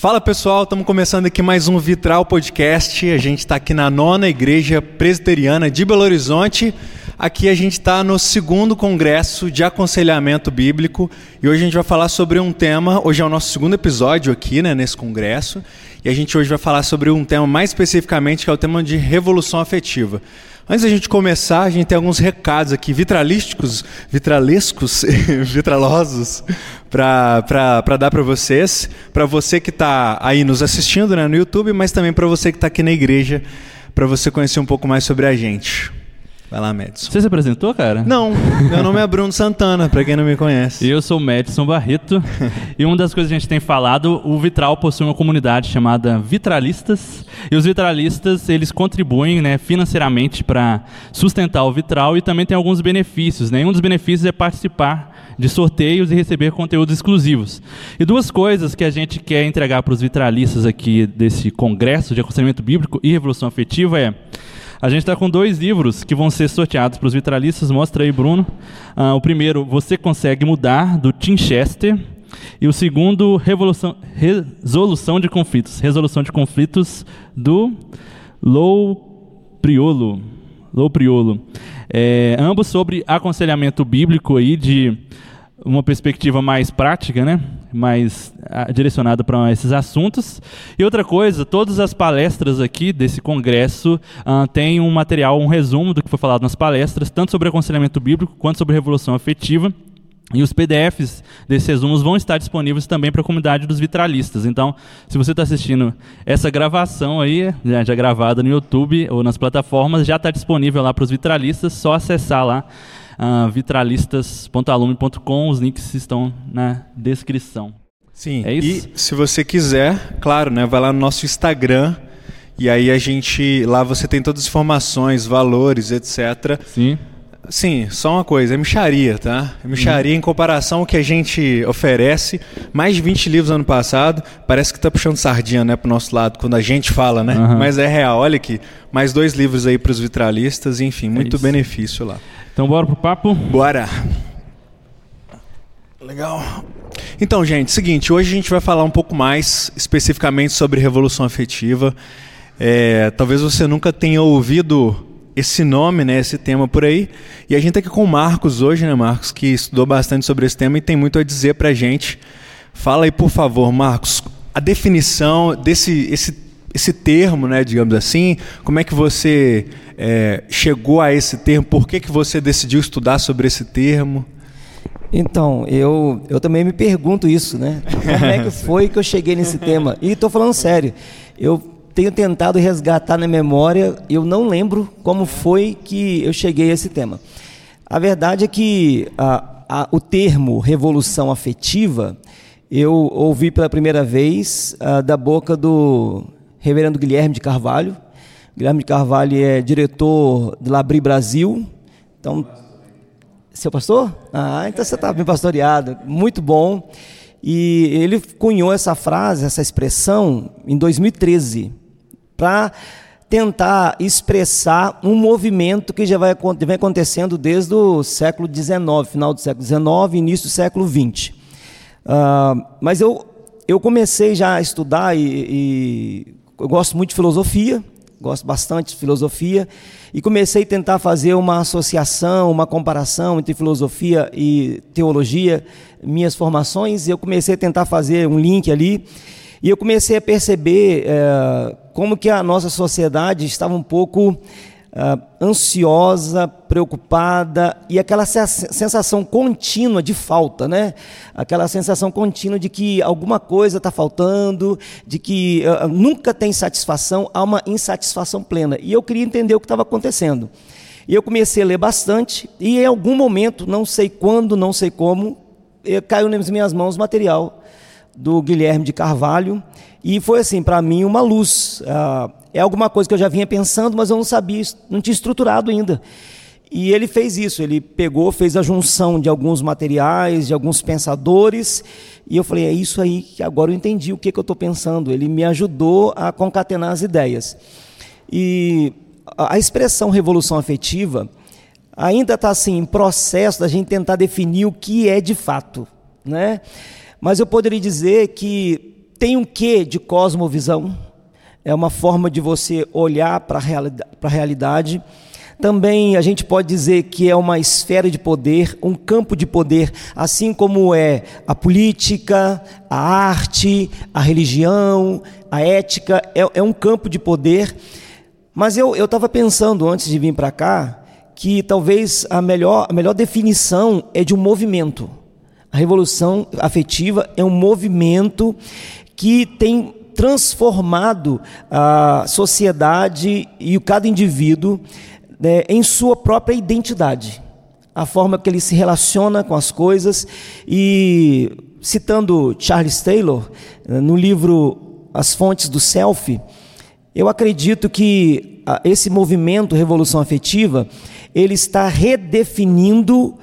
Fala pessoal, estamos começando aqui mais um Vitral Podcast. A gente está aqui na nona igreja presbiteriana de Belo Horizonte. Aqui a gente está no segundo congresso de aconselhamento bíblico e hoje a gente vai falar sobre um tema. Hoje é o nosso segundo episódio aqui né, nesse congresso e a gente hoje vai falar sobre um tema mais especificamente que é o tema de revolução afetiva. Antes da gente começar, a gente tem alguns recados aqui vitralísticos, vitralescos, vitralosos, para dar para vocês. Para você que está aí nos assistindo né, no YouTube, mas também para você que está aqui na igreja, para você conhecer um pouco mais sobre a gente. Vai lá, Madison. Você se apresentou, cara? Não, meu nome é Bruno Santana, para quem não me conhece. Eu sou o Madison Barreto. e uma das coisas que a gente tem falado, o Vitral possui uma comunidade chamada Vitralistas. E os vitralistas, eles contribuem né, financeiramente para sustentar o vitral e também tem alguns benefícios. Né? um dos benefícios é participar de sorteios e receber conteúdos exclusivos. E duas coisas que a gente quer entregar para os vitralistas aqui desse congresso de aconselhamento bíblico e revolução afetiva é a gente está com dois livros que vão ser sorteados para os vitralistas. Mostra aí, Bruno. Uh, o primeiro, Você Consegue Mudar, do Tim Chester. E o segundo, Revolução, Resolução de Conflitos. Resolução de Conflitos, do Lou Priolo. Lou Priolo. É, ambos sobre aconselhamento bíblico aí de uma perspectiva mais prática, né? mais ah, direcionada para esses assuntos. E outra coisa, todas as palestras aqui desse congresso uh, têm um material, um resumo do que foi falado nas palestras, tanto sobre aconselhamento bíblico quanto sobre revolução afetiva. E os PDFs desses resumos vão estar disponíveis também para a comunidade dos vitralistas. Então, se você está assistindo essa gravação aí, já, já gravada no YouTube ou nas plataformas, já está disponível lá para os vitralistas, só acessar lá uh, vitralistas.alume.com. Os links estão na descrição. Sim. É isso? E se você quiser, claro, né, vai lá no nosso Instagram e aí a gente lá você tem todas as informações, valores, etc. Sim. Sim, só uma coisa, é micharia, tá? É micharia uhum. em comparação ao que a gente oferece. Mais de 20 livros ano passado. Parece que tá puxando sardinha, né, pro nosso lado, quando a gente fala, né? Uhum. Mas é real. Olha aqui, mais dois livros aí para os vitralistas, enfim, muito é benefício lá. Então bora pro papo? Bora. Legal. Então, gente, seguinte, hoje a gente vai falar um pouco mais especificamente sobre revolução afetiva. É, talvez você nunca tenha ouvido esse nome, né, esse tema por aí. E a gente está aqui com o Marcos hoje, né, Marcos, que estudou bastante sobre esse tema e tem muito a dizer para a gente. Fala aí, por favor, Marcos, a definição desse esse, esse termo, né, digamos assim, como é que você é, chegou a esse termo, por que, que você decidiu estudar sobre esse termo? Então, eu, eu também me pergunto isso, né? Como é que foi que eu cheguei nesse tema? E estou falando sério, eu tenho tentado resgatar na memória, eu não lembro como foi que eu cheguei a esse tema. A verdade é que a, a, o termo revolução afetiva eu ouvi pela primeira vez a, da boca do reverendo Guilherme de Carvalho. Guilherme de Carvalho é diretor do Labri Brasil. Então, seu pastor? Ah, então você está bem pastoreado. Muito bom. E ele cunhou essa frase, essa expressão, em 2013 para tentar expressar um movimento que já vai, vem acontecendo desde o século XIX, final do século XIX, início do século XX. Uh, ah, mas eu, eu comecei já a estudar e, e eu gosto muito de filosofia, gosto bastante de filosofia, e comecei a tentar fazer uma associação, uma comparação entre filosofia e teologia, minhas formações, e eu comecei a tentar fazer um link ali, e eu comecei a perceber é, como que a nossa sociedade estava um pouco uh, ansiosa, preocupada e aquela sensação contínua de falta, né? Aquela sensação contínua de que alguma coisa está faltando, de que uh, nunca tem satisfação, há uma insatisfação plena. E eu queria entender o que estava acontecendo. E eu comecei a ler bastante e em algum momento, não sei quando, não sei como, caiu nas minhas mãos material do Guilherme de Carvalho e foi assim, para mim, uma luz. Ah, é alguma coisa que eu já vinha pensando, mas eu não sabia, não tinha estruturado ainda. E ele fez isso, ele pegou, fez a junção de alguns materiais, de alguns pensadores, e eu falei, é isso aí que agora eu entendi o que, que eu estou pensando. Ele me ajudou a concatenar as ideias. E a expressão revolução afetiva ainda está assim, em processo da gente tentar definir o que é de fato. Né? Mas eu poderia dizer que tem um quê de cosmovisão, é uma forma de você olhar para a realidade. Também a gente pode dizer que é uma esfera de poder, um campo de poder, assim como é a política, a arte, a religião, a ética, é, é um campo de poder. Mas eu estava pensando antes de vir para cá que talvez a melhor, a melhor definição é de um movimento. A revolução afetiva é um movimento que tem transformado a sociedade e cada indivíduo né, em sua própria identidade, a forma que ele se relaciona com as coisas. E citando Charles Taylor, no livro As Fontes do Self, eu acredito que esse movimento Revolução Afetiva ele está redefinindo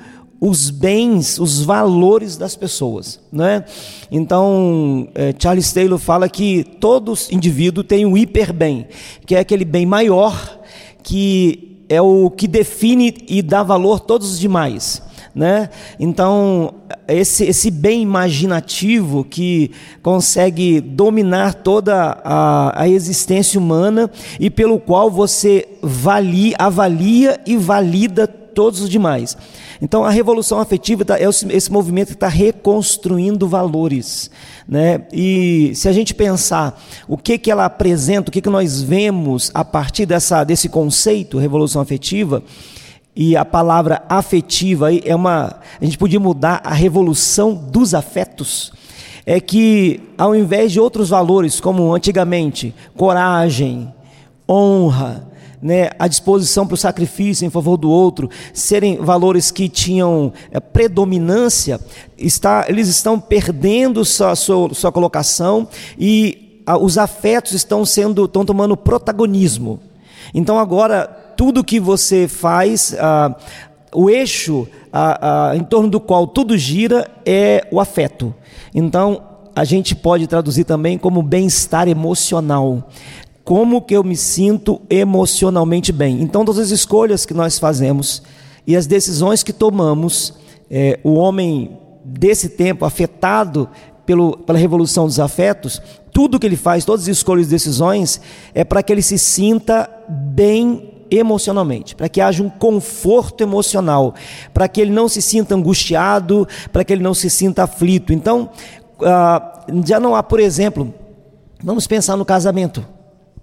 os bens, os valores das pessoas. Né? Então, é, Charles Taylor fala que todo indivíduo tem um hiperbem, que é aquele bem maior que é o que define e dá valor a todos os demais. Né? Então, esse, esse bem imaginativo que consegue dominar toda a, a existência humana e pelo qual você valia, avalia e valida todos os demais. Então a revolução afetiva tá, é esse movimento que está reconstruindo valores. Né? E se a gente pensar o que, que ela apresenta, o que, que nós vemos a partir dessa, desse conceito, revolução afetiva, e a palavra afetiva é uma. A gente podia mudar a revolução dos afetos. É que, ao invés de outros valores, como antigamente, coragem, honra, né, a disposição para o sacrifício em favor do outro, serem valores que tinham é, predominância, está, eles estão perdendo sua, sua, sua colocação e a, os afetos estão sendo, estão tomando protagonismo. Então agora tudo que você faz, ah, o eixo ah, ah, em torno do qual tudo gira é o afeto. Então a gente pode traduzir também como bem-estar emocional como que eu me sinto emocionalmente bem. Então, todas as escolhas que nós fazemos e as decisões que tomamos, é, o homem desse tempo afetado pelo, pela revolução dos afetos, tudo que ele faz, todas as escolhas e decisões, é para que ele se sinta bem emocionalmente, para que haja um conforto emocional, para que ele não se sinta angustiado, para que ele não se sinta aflito. Então, ah, já não há, por exemplo, vamos pensar no casamento.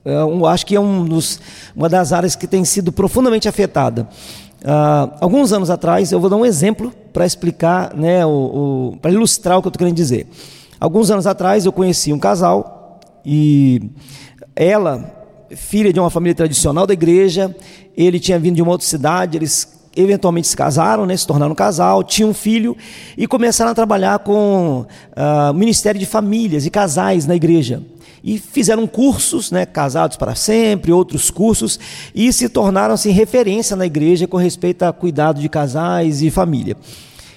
É um, acho que é um dos, uma das áreas que tem sido profundamente afetada. Uh, alguns anos atrás, eu vou dar um exemplo para explicar, né, o, o para ilustrar o que eu estou querendo dizer. Alguns anos atrás, eu conheci um casal e ela, filha de uma família tradicional da igreja, ele tinha vindo de uma outra cidade, eles eventualmente se casaram, né, se tornaram um casal, tinham um filho e começaram a trabalhar com uh, o Ministério de Famílias e Casais na igreja e fizeram cursos, né, casados para sempre, outros cursos, e se tornaram assim, referência na igreja com respeito a cuidado de casais e família.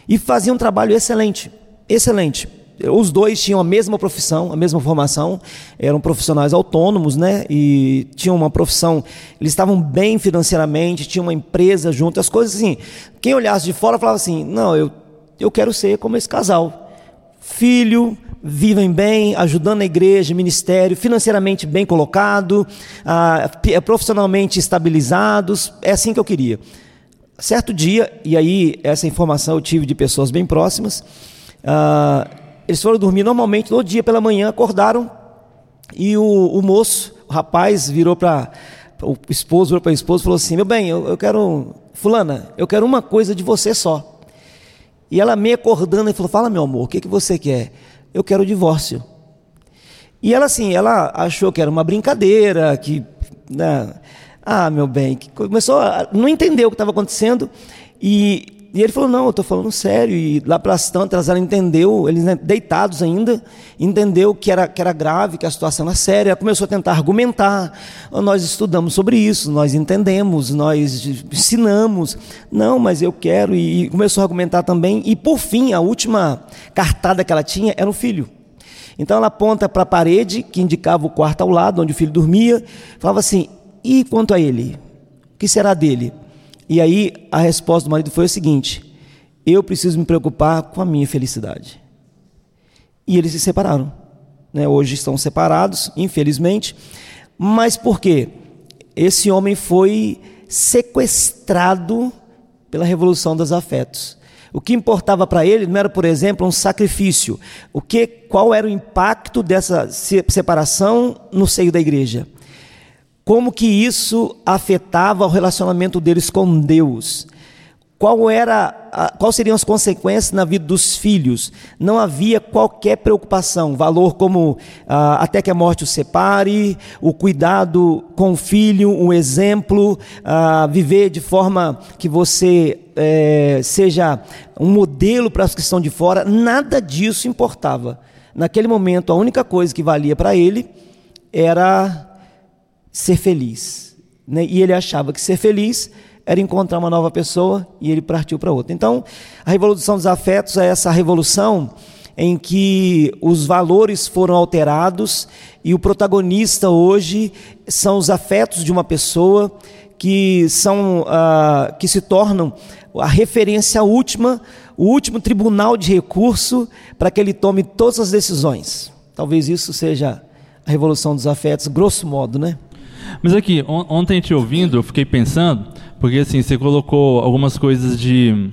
E faziam um trabalho excelente, excelente. Os dois tinham a mesma profissão, a mesma formação, eram profissionais autônomos, né? E tinham uma profissão, eles estavam bem financeiramente, tinham uma empresa junto, as coisas assim. Quem olhasse de fora falava assim: não, eu, eu quero ser como esse casal. Filho, vivem bem, ajudando a igreja, ministério, financeiramente bem colocado, ah, profissionalmente estabilizados. É assim que eu queria. Certo dia, e aí essa informação eu tive de pessoas bem próximas, ah, eles foram dormir normalmente todo dia pela manhã, acordaram e o, o moço, o rapaz, virou para o esposo, virou para a esposa e falou assim: Meu bem, eu, eu quero, Fulana, eu quero uma coisa de você só. E ela meio acordando e falou: Fala, meu amor, o que, que você quer? eu quero o divórcio. E ela assim, ela achou que era uma brincadeira, que, né, ah, meu bem, começou a não entender o que estava acontecendo e, e, ele falou, não, eu estou falando sério. E lá pelas tantas ela entendeu, eles né, deitados ainda, entendeu que era, que era grave, que a situação era séria. Ela começou a tentar argumentar. Nós estudamos sobre isso, nós entendemos, nós ensinamos. Não, mas eu quero. E, começou a argumentar também. E por fim, a última cartada que ela tinha era o filho. Então ela aponta para a parede, que indicava o quarto ao lado, onde o filho dormia, falava assim: e quanto a ele? O que será dele? E aí a resposta do marido foi o seguinte: eu preciso me preocupar com a minha felicidade. E eles se separaram. né, hoje estão separados, infelizmente. Mas por quê? Esse homem foi sequestrado pela revolução dos afetos. O que importava para ele não era, por exemplo, um sacrifício. O que, qual era o impacto dessa separação no seio da igreja? Como que isso afetava o relacionamento deles com Deus? qual era a, quais seriam as consequências na vida dos filhos. Não havia qualquer preocupação, valor como ah, até que a morte os separe, o cuidado com o filho, um exemplo, ah, viver de forma que você é, seja um modelo para os que estão de fora. Nada disso importava. Naquele momento, a única coisa que valia para ele era ser feliz. Né? E ele achava que ser feliz era encontrar uma nova pessoa e ele partiu para outra. Então, a revolução dos afetos é essa revolução em que os valores foram alterados e o protagonista hoje são os afetos de uma pessoa que são uh, que se tornam a referência última, o último tribunal de recurso para que ele tome todas as decisões. Talvez isso seja a revolução dos afetos, grosso modo, né? Mas aqui, on ontem te ouvindo, eu fiquei pensando porque assim, você colocou algumas coisas de.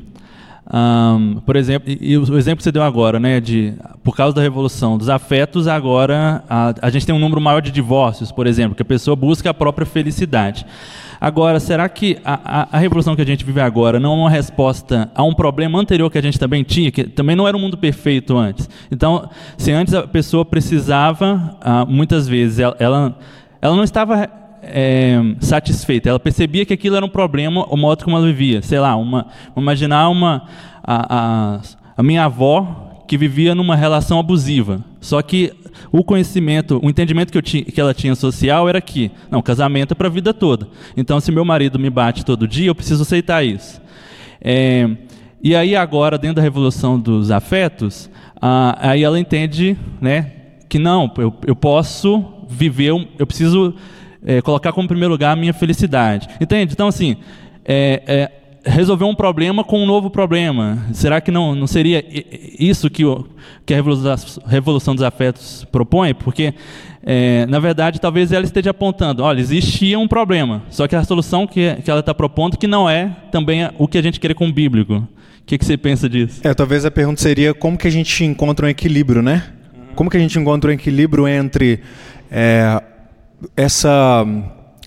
Um, por exemplo, e o exemplo que você deu agora, né, de por causa da revolução dos afetos, agora a, a gente tem um número maior de divórcios, por exemplo, que a pessoa busca a própria felicidade. Agora, será que a, a, a, revolução que a gente vive agora não é uma resposta a um problema anterior que a gente também tinha, que também não era um mundo perfeito antes? Então, se antes a pessoa precisava, ah, muitas vezes, ela, ela, ela não estava é, satisfeita. Ela percebia que aquilo era um problema, o modo como ela vivia. Sei lá, uma, imaginar uma a, a, a minha avó que vivia numa relação abusiva. Só que o conhecimento, o entendimento que, eu que ela tinha social era que, não, casamento é para a vida toda. Então, se meu marido me bate todo dia, eu preciso aceitar isso. É, e aí agora, dentro da revolução dos afetos, ah, aí ela entende, né, que não, eu, eu posso viver, eu preciso é, colocar como primeiro lugar a minha felicidade. Entende? Então, assim, é, é, resolver um problema com um novo problema. Será que não, não seria isso que, o, que a revolução, dos afetos propõe? Porque, é, na verdade, talvez ela esteja apontando, olha, existia um problema, só que a solução que, que ela está propondo que não é também o que a gente quer com o bíblico. O que, que você pensa disso? É, talvez a pergunta seria como que a gente encontra um equilíbrio, né? Como que a gente encontra um equilíbrio entre é, essa,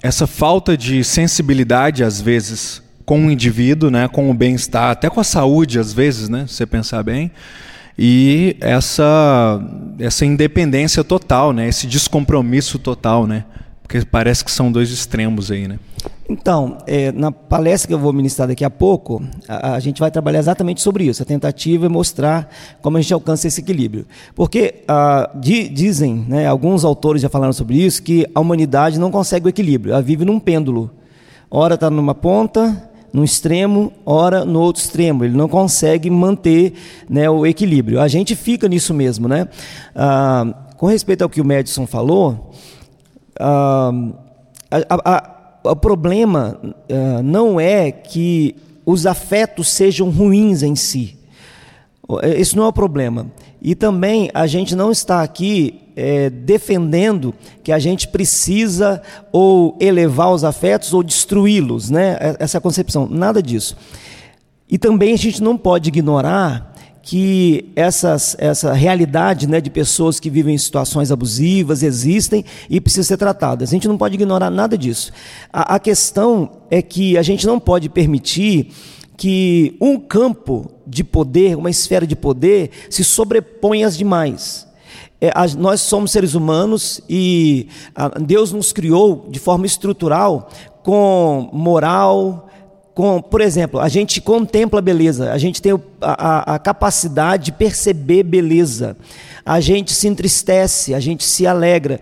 essa falta de sensibilidade, às vezes, com o indivíduo, né, com o bem-estar, até com a saúde, às vezes, né, se você pensar bem, e essa, essa independência total, né, esse descompromisso total, né, porque parece que são dois extremos aí, né? Então, é, na palestra que eu vou ministrar daqui a pouco, a, a, gente vai trabalhar exatamente sobre isso. A tentativa é mostrar como a gente alcança esse equilíbrio. Porque ah, di, dizem, né, alguns autores já falaram sobre isso, que a humanidade não consegue o equilíbrio. Ela vive num pêndulo. Ora está numa ponta, num extremo, ora no outro extremo. Ele não consegue manter né, o equilíbrio. A gente fica nisso mesmo. Né? Ah, com respeito ao que o Madison falou, o problema uh, não é que os afetos sejam ruins em si. Esse não é o problema. E também a gente não está aqui é, defendendo que a gente precisa ou elevar os afetos ou destruí-los, né? Essa concepção, nada disso. E também a gente não pode ignorar que essas, essa realidade né, de pessoas que vivem em situações abusivas existem e precisam ser tratadas. A gente não pode ignorar nada disso. A, a questão é que a gente não pode permitir que um campo de poder, uma esfera de poder, se sobreponha às demais. É, a, nós somos seres humanos e a, Deus nos criou de forma estrutural com moral, com, por exemplo, a gente contempla beleza, a gente tem a, a, a, capacidade de perceber beleza, a gente se entristece, a gente se alegra.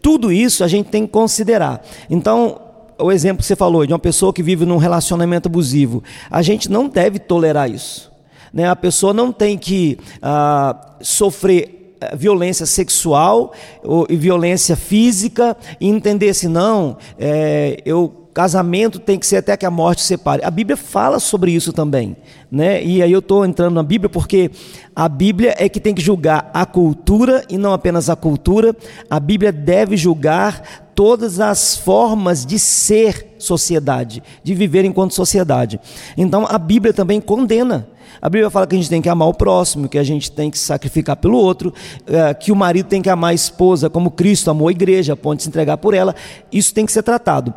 Tudo isso a gente tem que considerar. Então, o exemplo que você falou de uma pessoa que vive num relacionamento abusivo, a gente não deve tolerar isso. Né? A pessoa não tem que ah, sofrer eh, violência sexual ou, e violência física e entender se não, é, eu casamento tem que ser até que a morte separe. A Bíblia fala sobre isso também, né? E aí eu estou entrando na Bíblia porque a Bíblia é que tem que julgar a cultura e não apenas a cultura. A Bíblia deve julgar todas as formas de ser sociedade, de viver enquanto sociedade. Então a Bíblia também condena. A Bíblia fala que a gente tem que amar o próximo, que a gente tem que sacrificar pelo outro, eh, que o marido tem que amar a esposa como Cristo amou a igreja, a ponto de se entregar por ela. Isso tem que ser tratado.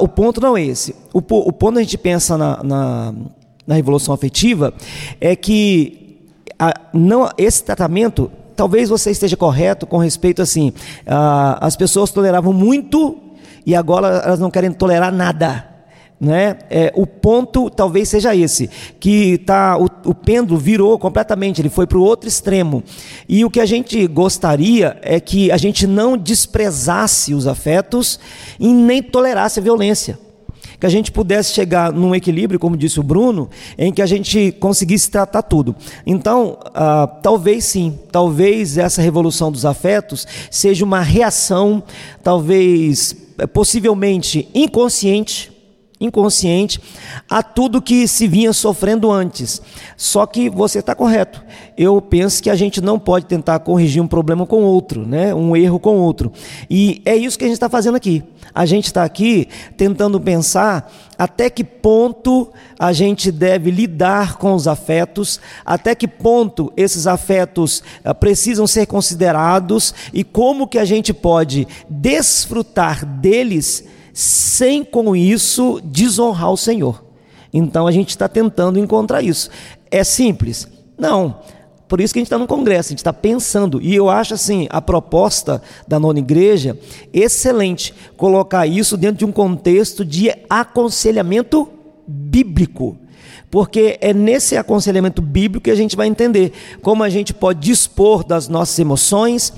O ponto não é esse. O, o ponto a gente pensa na, na, na revolução afetiva é que a, não, esse tratamento talvez você esteja correto com respeito assim, as pessoas toleravam muito e agora elas não querem tolerar nada. Né? É, o ponto talvez seja esse, que tá, o, o pêndulo virou completamente, ele foi para o outro extremo. E o que a gente gostaria é que a gente não desprezasse os afetos e nem tolerasse a violência que a gente pudesse chegar num equilíbrio, como disse o Bruno, em que a gente conseguisse tratar tudo. Então, ah, talvez sim, talvez essa revolução dos afetos seja uma reação, talvez eh, possivelmente inconsciente, inconsciente a tudo que se vinha sofrendo antes. Só que você está correto. Eu penso que a gente não pode tentar corrigir um problema com outro, né? um erro com outro. E é isso que a gente está fazendo aqui. A gente está aqui tentando pensar até que ponto a gente deve lidar com os afetos, até que ponto esses afetos uh, precisam ser considerados e como que a gente pode desfrutar deles sem com isso desonrar o Senhor. Então a gente está tentando encontrar isso. É simples? Não. Por isso que a gente está no congresso, a gente está pensando. E eu acho assim, a proposta da nona igreja, excelente. Colocar isso dentro de um contexto de aconselhamento bíblico. Porque é nesse aconselhamento bíblico que a gente vai entender como a gente pode dispor das nossas emoções,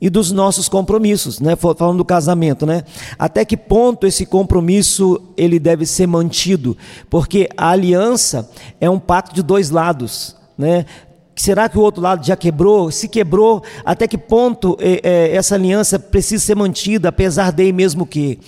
e dos nossos compromissos, né? Falando do casamento, né? Até que ponto esse compromisso ele deve ser mantido? Porque a aliança é um pacto de dois lados, né? Será que o outro lado já quebrou? Se quebrou, até que ponto é, é, essa aliança precisa ser mantida, apesar de mesmo que?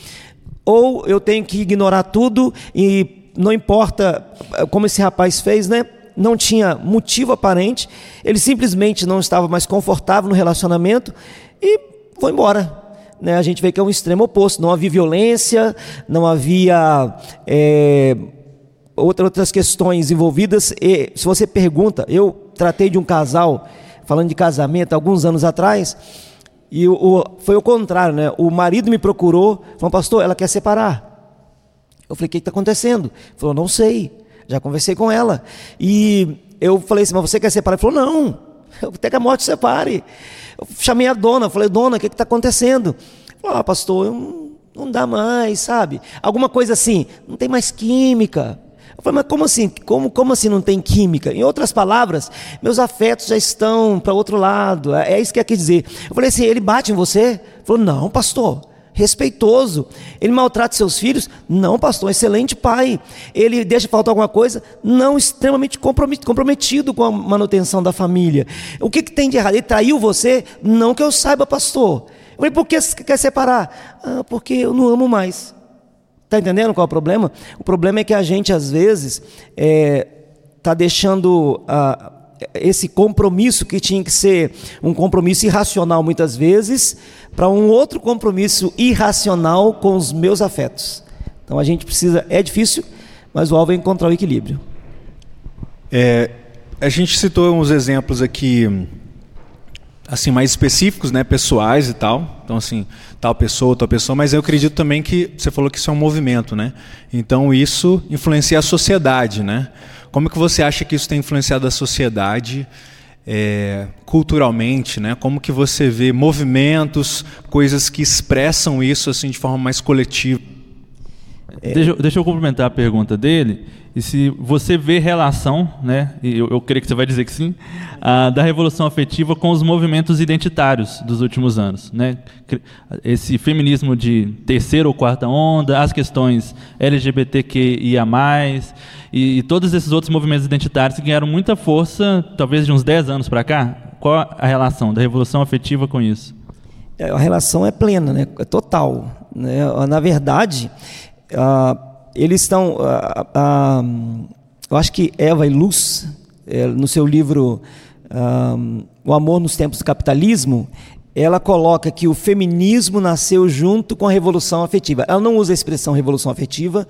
Ou eu tenho que ignorar tudo e não importa como esse rapaz fez, né? não tinha motivo aparente, ele simplesmente não estava mais confortável no relacionamento e foi embora. Né? A gente vê que é um extremo oposto, não havia violência, não havia é, outras questões envolvidas. E se você pergunta, eu tratei de um casal, falando de casamento, alguns anos atrás, e o, o, foi o contrário, né? O marido me procurou, falou, pastor, ela quer separar. Eu falei, o que está acontecendo? Ele falou, não sei. Já conversei com ela. E eu falei assim, mas você quer separar? Ele falou, não, até que a morte separe. Eu chamei a dona, falei, dona, o que está acontecendo? Falou, ah, pastor, não, não dá mais, sabe? Alguma coisa assim, não tem mais química. Eu falei, mas como assim? Como, como assim não tem química? Em outras palavras, meus afetos já estão para outro lado. É, é isso que quer dizer. Eu falei assim, ele bate em você? Ele falou, não, pastor respeitoso. Ele maltrata seus filhos? Não, pastor, um excelente pai. Ele deixa faltar alguma coisa? Não, extremamente comprometido com a manutenção da família. O que, que tem de errado? Ele traiu você? Não que eu saiba, pastor. Eu falei, por que você quer separar? Ah, porque eu não amo mais. Está entendendo qual é o problema? O problema é que a gente, às vezes, está é, tá deixando. Ah, esse compromisso que tinha que ser um compromisso irracional muitas vezes, para um outro compromisso irracional com os meus afetos. Então a gente precisa, é difícil, mas o alvo é encontrar o equilíbrio. É, a gente citou uns exemplos aqui assim mais específicos, né, pessoais e tal. Então assim, tal pessoa, tal pessoa, mas eu acredito também que você falou que isso é um movimento, né? Então isso influencia a sociedade, né? Como que você acha que isso tem influenciado a sociedade é, culturalmente, né? Como que você vê movimentos, coisas que expressam isso assim de forma mais coletiva? É... Deixa, deixa, eu complementar a pergunta dele. E se você vê relação, né, e eu, eu creio que você vai dizer que sim, da revolução afetiva com os movimentos identitários dos últimos anos. Né? Esse feminismo de terceira ou quarta onda, as questões LGBTQIA, e, e todos esses outros movimentos identitários que ganharam muita força, talvez de uns 10 anos para cá. Qual a relação da revolução afetiva com isso? É, a relação é plena, né? é total. Né? Na verdade, uh, eles estão. Uh, eu acho que Eva e Luz, é, no seu livro O Amor nos Tempos do Capitalismo, ela coloca que o feminismo nasceu junto com a revolução afetiva. Ela não usa a expressão revolução afetiva,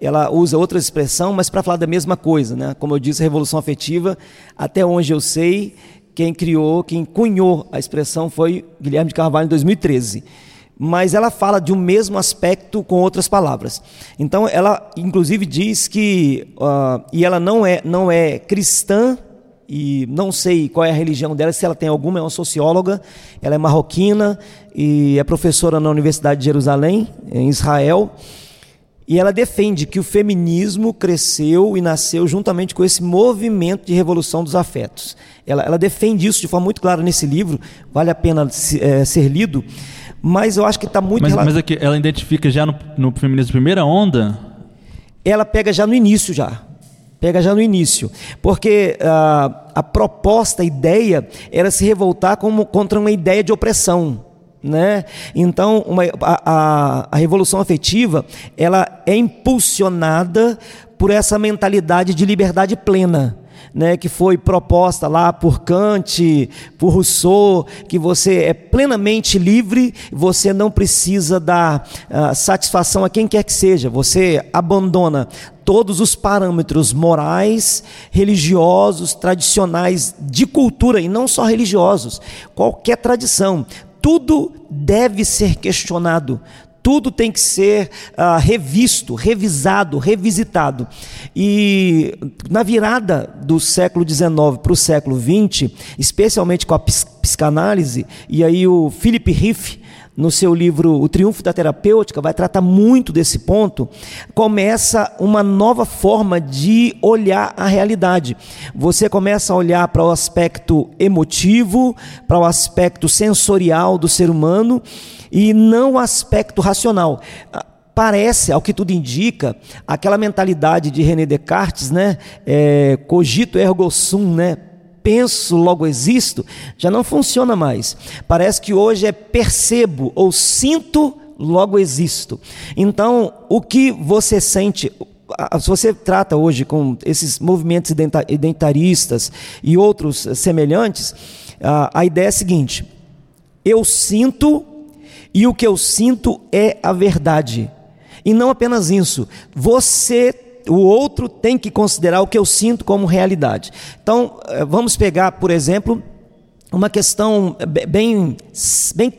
ela usa outra expressão, mas para falar da mesma coisa, né? Como eu disse, a revolução afetiva, até onde eu sei, quem criou, quem cunhou a expressão foi Guilherme de Carvalho em 2013. Mas ela fala de um mesmo aspecto com outras palavras. Então, ela inclusive diz que uh, e ela não é não é cristã e não sei qual é a religião dela, se ela tem alguma, é uma socióloga, ela é marroquina e é professora na Universidade de Jerusalém, em Israel. E ela defende que o feminismo cresceu e nasceu juntamente com esse movimento de revolução dos afetos. Ela, ela defende isso de forma muito clara nesse livro, vale a pena é, ser lido, mas eu acho que está muito... Mas, mas aqui, ela identifica já no, no feminismo primeira onda? Ela pega já no início já, pega já no início, porque uh, a proposta, a ideia era se revoltar como, contra uma ideia de opressão. Né? Então, uma, a, a, a, revolução afetiva ela é impulsionada por essa mentalidade de liberdade plena. Né, que foi proposta lá por Kant, por Rousseau, que você é plenamente livre, você não precisa dar uh, satisfação a quem quer que seja, você abandona todos os parâmetros morais, religiosos, tradicionais, de cultura, e não só religiosos, qualquer tradição, tudo deve ser questionado, tudo tem que ser uh, revisto, revisado, revisitado. E na virada do século XIX para o século XX, especialmente com a psicanálise, e aí o Philip Riff, no seu livro O Triunfo da Terapêutica, vai tratar muito desse ponto, começa uma nova forma de olhar a realidade. Você começa a olhar para o aspecto emotivo, para o aspecto sensorial do ser humano e não o aspecto racional parece, ao que tudo indica, aquela mentalidade de René Descartes, né? É, cogito ergo sum, né? Penso, logo existo, já não funciona mais. Parece que hoje é percebo ou sinto, logo existo. Então, o que você sente, se você trata hoje com esses movimentos identitaristas e outros semelhantes, a ideia é a seguinte: eu sinto e o que eu sinto é a verdade. E não apenas isso, você o outro tem que considerar o que eu sinto como realidade. Então, eh, vamos pegar, por exemplo, uma questão bem, bem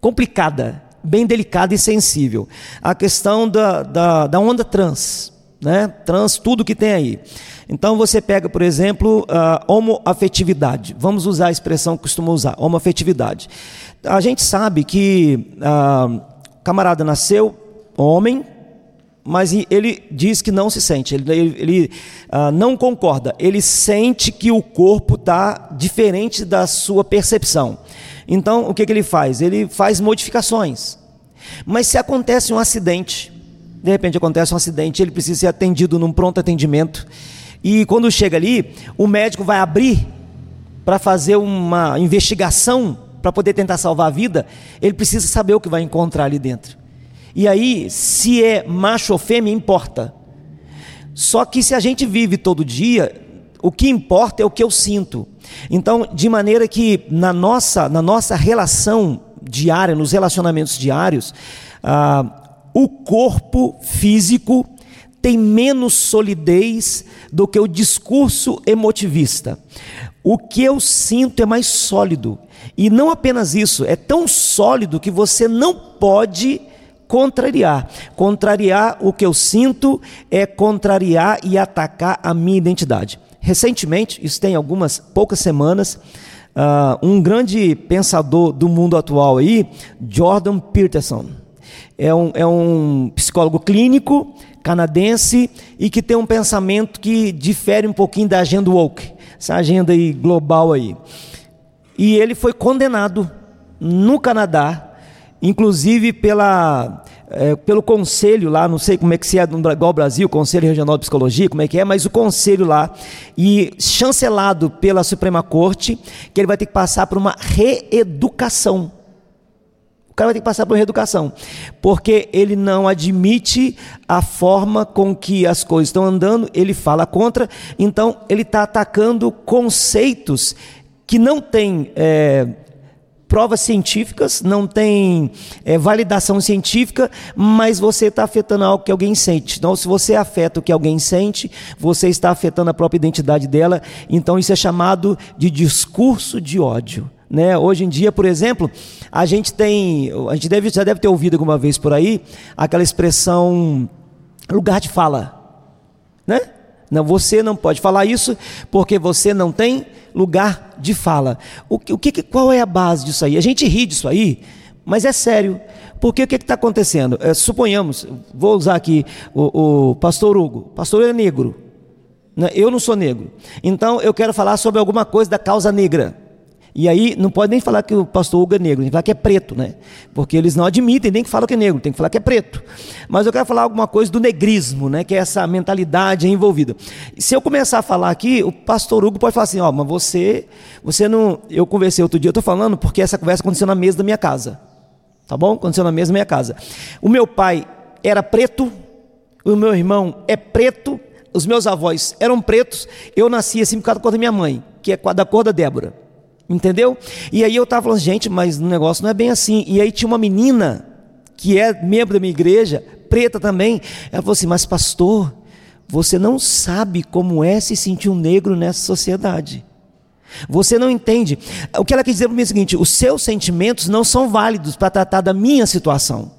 complicada, bem delicada e sensível. A questão da, da, da onda trans. Né? Trans, tudo que tem aí. Então você pega, por exemplo, a homoafetividade. Vamos usar a expressão que costuma usar, homoafetividade. A gente sabe que o camarada nasceu homem, mas ele diz que não se sente, ele, ele, ele ah, não concorda, ele sente que o corpo está diferente da sua percepção. Então, o que, que ele faz? Ele faz modificações. Mas se acontece um acidente, de repente acontece um acidente, ele precisa ser atendido num pronto atendimento, e quando chega ali, o médico vai abrir para fazer uma investigação para poder tentar salvar a vida, ele precisa saber o que vai encontrar ali dentro. E aí, se é macho ou fêmea, importa. Só que se a gente vive todo dia, o que importa é o que eu sinto. Então, de maneira que na nossa, na nossa relação diária, nos relacionamentos diários, ah, o corpo físico tem menos solidez do que o discurso emotivista. O que eu sinto é mais sólido. E não apenas isso, é tão sólido que você não pode contrariar. Contrariar o que eu sinto é contrariar e atacar a minha identidade. Recentemente, isso tem algumas poucas semanas, uh, um grande pensador do mundo atual aí, Jordan Peterson, é um, é um psicólogo clínico canadense e que tem um pensamento que difere um pouquinho da agenda woke, essa agenda aí global aí. E ele foi condenado no Canadá inclusive pela, é, pelo conselho lá, não sei como é que se é igual ao Brasil, Conselho Regional de Psicologia, como é que é, mas o conselho lá, e chancelado pela Suprema Corte, que ele vai ter que passar por uma reeducação. O cara vai ter que passar por reeducação, porque ele não admite a forma com que as coisas estão andando, ele fala contra, então ele está atacando conceitos que não têm é, provas científicas, não tem é, validação científica, mas você está afetando algo que alguém sente. Então, se você afeta o que alguém sente, você está afetando a própria identidade dela. Então, isso é chamado de discurso de ódio. Né? Hoje em dia, por exemplo, a gente tem, a gente deve, já deve ter ouvido alguma vez por aí aquela expressão lugar de fala, né? Não, você não pode falar isso porque você não tem lugar de fala. O, o que, qual é a base disso aí? A gente ri disso aí, mas é sério. Porque o que está acontecendo? É, suponhamos, vou usar aqui o, o pastor Hugo. O pastor é negro. Né? Eu não sou negro. Então eu quero falar sobre alguma coisa da causa negra. E aí não pode nem falar que o pastor Hugo é negro, tem que falar que é preto, né? Porque eles não admitem nem que falam que é negro, tem que falar que é preto. Mas eu quero falar alguma coisa do negrismo, né? Que é essa mentalidade envolvida. Se eu começar a falar aqui, o pastor Hugo pode falar assim, ó, mas você, você não. Eu conversei outro dia, eu estou falando porque essa conversa aconteceu na mesa da minha casa. Tá bom? Aconteceu na mesa da minha casa. O meu pai era preto, o meu irmão é preto, os meus avós eram pretos, eu nasci assim por causa da minha mãe, que é da cor da Débora. Entendeu? E aí eu estava falando, gente, mas o negócio não é bem assim. E aí tinha uma menina, que é membro da minha igreja, preta também. Ela falou assim: Mas, pastor, você não sabe como é se sentir um negro nessa sociedade. Você não entende. O que ela quis dizer para mim é o seguinte: os seus sentimentos não são válidos para tratar da minha situação.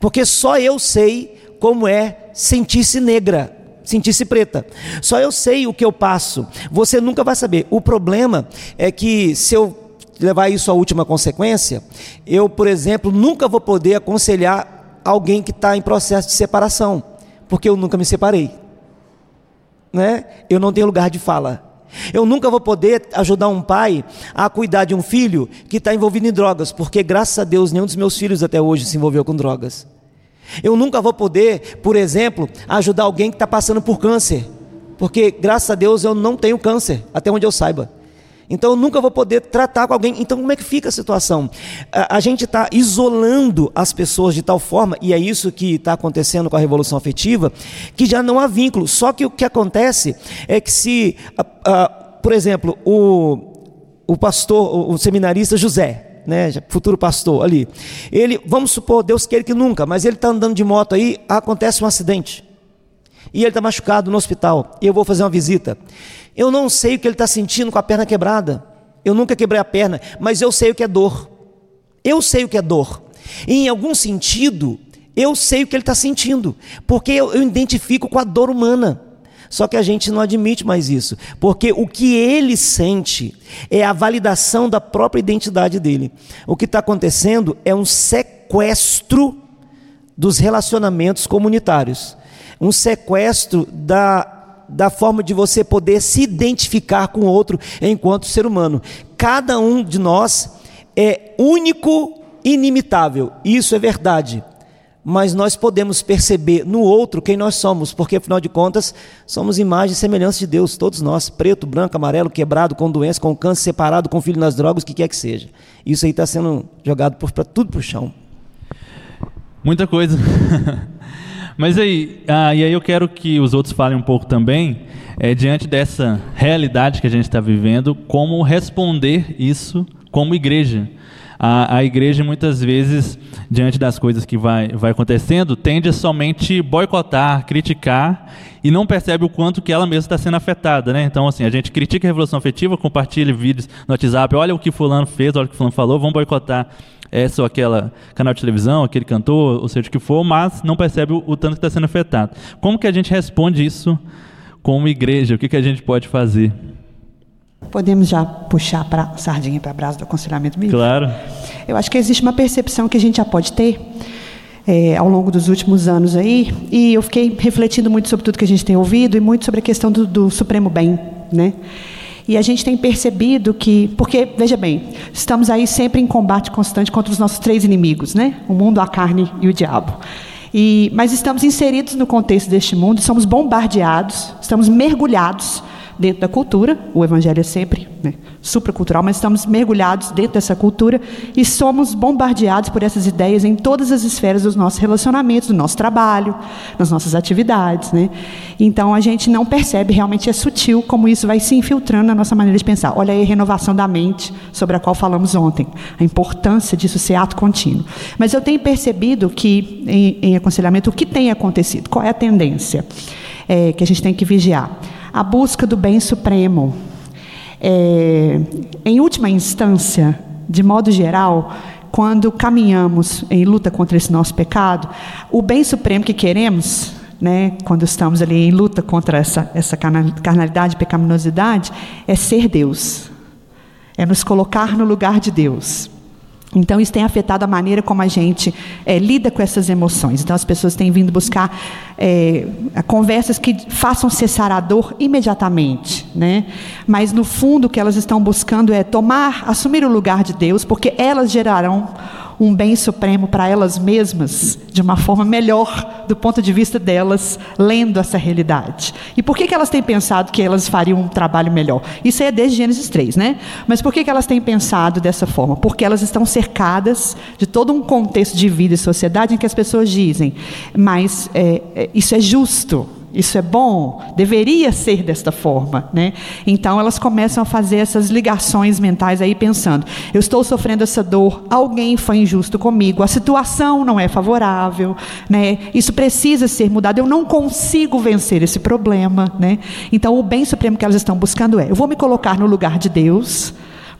Porque só eu sei como é sentir-se negra sentir-se preta. Só eu sei o que eu passo. Você nunca vai saber. O problema é que se eu levar isso à última consequência, eu, por exemplo, nunca vou poder aconselhar alguém que está em processo de separação, porque eu nunca me separei. Né? Eu não tenho lugar de fala. Eu nunca vou poder ajudar um pai a cuidar de um filho que está envolvido em drogas, porque graças a Deus nenhum dos meus filhos até hoje se envolveu com drogas. Eu nunca vou poder, por exemplo, ajudar alguém que está passando por câncer, porque graças a Deus eu não tenho câncer, até onde eu saiba. Então eu nunca vou poder tratar com alguém. Então como é que fica a situação? A, a gente está isolando as pessoas de tal forma, e é isso que está acontecendo com a revolução afetiva, que já não há vínculo. Só que o que acontece é que se, a, a, por exemplo, o, o pastor, o, o seminarista José, né, futuro pastor ali. Ele, vamos supor, Deus queira que nunca, mas ele está andando de moto aí, acontece um acidente. E ele está machucado no hospital. E eu vou fazer uma visita. Eu não sei o que ele está sentindo com a perna quebrada. Eu nunca quebrei a perna, mas eu sei o que é dor. Eu sei o que é dor. E em algum sentido, eu sei o que ele está sentindo, porque eu, eu identifico com a dor humana. Só que a gente não admite mais isso, porque o que ele sente é a validação da própria identidade dele. O que está acontecendo é um sequestro dos relacionamentos comunitários, um sequestro da, da forma de você poder se identificar com o outro enquanto ser humano. Cada um de nós é único, inimitável, isso é verdade mas nós podemos perceber no outro quem nós somos, porque afinal de contas somos imagem e semelhança de Deus, todos nós, preto, branco, amarelo, quebrado, com doença, com câncer, separado, com filho nas drogas, o que quer que seja. Isso aí está sendo jogado para tudo para o chão. Muita coisa. Mas aí, ah, e aí eu quero que os outros falem um pouco também, é, diante dessa realidade que a gente está vivendo, como responder isso como igreja a, a igreja muitas vezes, diante das coisas que vai, vai acontecendo, tende a somente boicotar, criticar e não percebe o quanto que ela mesma está sendo afetada, né? Então, assim, a gente critica a revolução afetiva, compartilha vídeos no WhatsApp, olha o que fulano fez, olha o que fulano falou, vamos boicotar essa ou aquela canal de televisão, aquele cantor, ou seja o que for, mas não percebe o, o tanto que está sendo afetado. Como que a gente responde isso como igreja? O que, que a gente pode fazer? Podemos já puxar para sardinha para brasa do aconselhamento bíblico? Claro. Eu acho que existe uma percepção que a gente já pode ter é, ao longo dos últimos anos aí, e eu fiquei refletindo muito sobre tudo que a gente tem ouvido e muito sobre a questão do, do supremo bem, né? E a gente tem percebido que, porque veja bem, estamos aí sempre em combate constante contra os nossos três inimigos, né? O mundo, a carne e o diabo. E, mas estamos inseridos no contexto deste mundo, somos bombardeados, estamos mergulhados dentro da cultura, o evangelho é sempre né, supracultural, mas estamos mergulhados dentro dessa cultura e somos bombardeados por essas ideias em todas as esferas dos nossos relacionamentos, do nosso trabalho, nas nossas atividades. Né? Então a gente não percebe, realmente é sutil como isso vai se infiltrando na nossa maneira de pensar. Olha aí a renovação da mente, sobre a qual falamos ontem, a importância disso ser ato contínuo. Mas eu tenho percebido que, em, em aconselhamento, o que tem acontecido? Qual é a tendência é, que a gente tem que vigiar? A busca do bem supremo. É, em última instância, de modo geral, quando caminhamos em luta contra esse nosso pecado, o bem supremo que queremos, né, quando estamos ali em luta contra essa, essa carnalidade, pecaminosidade, é ser Deus, é nos colocar no lugar de Deus. Então, isso tem afetado a maneira como a gente é, lida com essas emoções. Então, as pessoas têm vindo buscar é, conversas que façam cessar a dor imediatamente. Né? Mas, no fundo, o que elas estão buscando é tomar, assumir o lugar de Deus, porque elas gerarão um bem supremo para elas mesmas de uma forma melhor do ponto de vista delas, lendo essa realidade. E por que, que elas têm pensado que elas fariam um trabalho melhor? Isso é desde Gênesis 3, né? Mas por que, que elas têm pensado dessa forma? Porque elas estão cercadas de todo um contexto de vida e sociedade em que as pessoas dizem, mas é, é, isso é justo. Isso é bom, deveria ser desta forma, né? Então elas começam a fazer essas ligações mentais aí pensando: eu estou sofrendo essa dor, alguém foi injusto comigo, a situação não é favorável, né? Isso precisa ser mudado, eu não consigo vencer esse problema, né? Então o bem supremo que elas estão buscando é: eu vou me colocar no lugar de Deus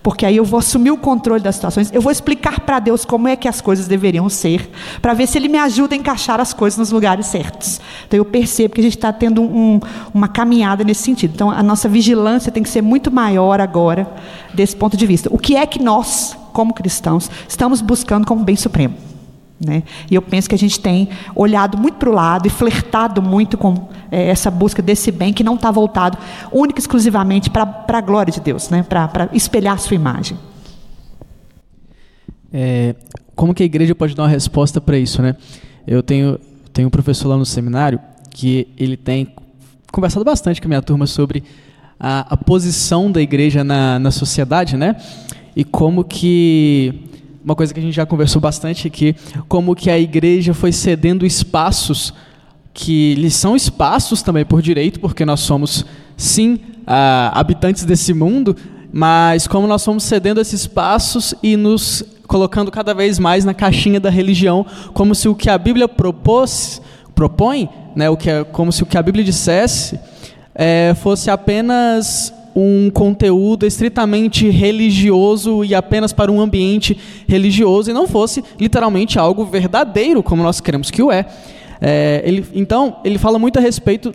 porque aí eu vou assumir o controle das situações, eu vou explicar para Deus como é que as coisas deveriam ser, para ver se Ele me ajuda a encaixar as coisas nos lugares certos. Então eu percebo que a gente está tendo um, uma caminhada nesse sentido. Então a nossa vigilância tem que ser muito maior agora, desse ponto de vista. O que é que nós, como cristãos, estamos buscando como bem supremo? Né? E eu penso que a gente tem olhado muito para o lado e flertado muito com é, essa busca desse bem que não está voltado única e exclusivamente para a glória de Deus, né? para espelhar a sua imagem. É, como que a igreja pode dar uma resposta para isso? Né? Eu tenho, tenho um professor lá no seminário que ele tem conversado bastante com a minha turma sobre a, a posição da igreja na, na sociedade, né? E como que uma coisa que a gente já conversou bastante aqui, como que a igreja foi cedendo espaços que lhes são espaços também por direito, porque nós somos, sim, uh, habitantes desse mundo, mas como nós fomos cedendo esses espaços e nos colocando cada vez mais na caixinha da religião, como se o que a Bíblia propôs, propõe, né, o que é, como se o que a Bíblia dissesse é, fosse apenas um conteúdo estritamente religioso e apenas para um ambiente religioso e não fosse literalmente algo verdadeiro, como nós queremos que o é. é ele, então, ele fala muito a respeito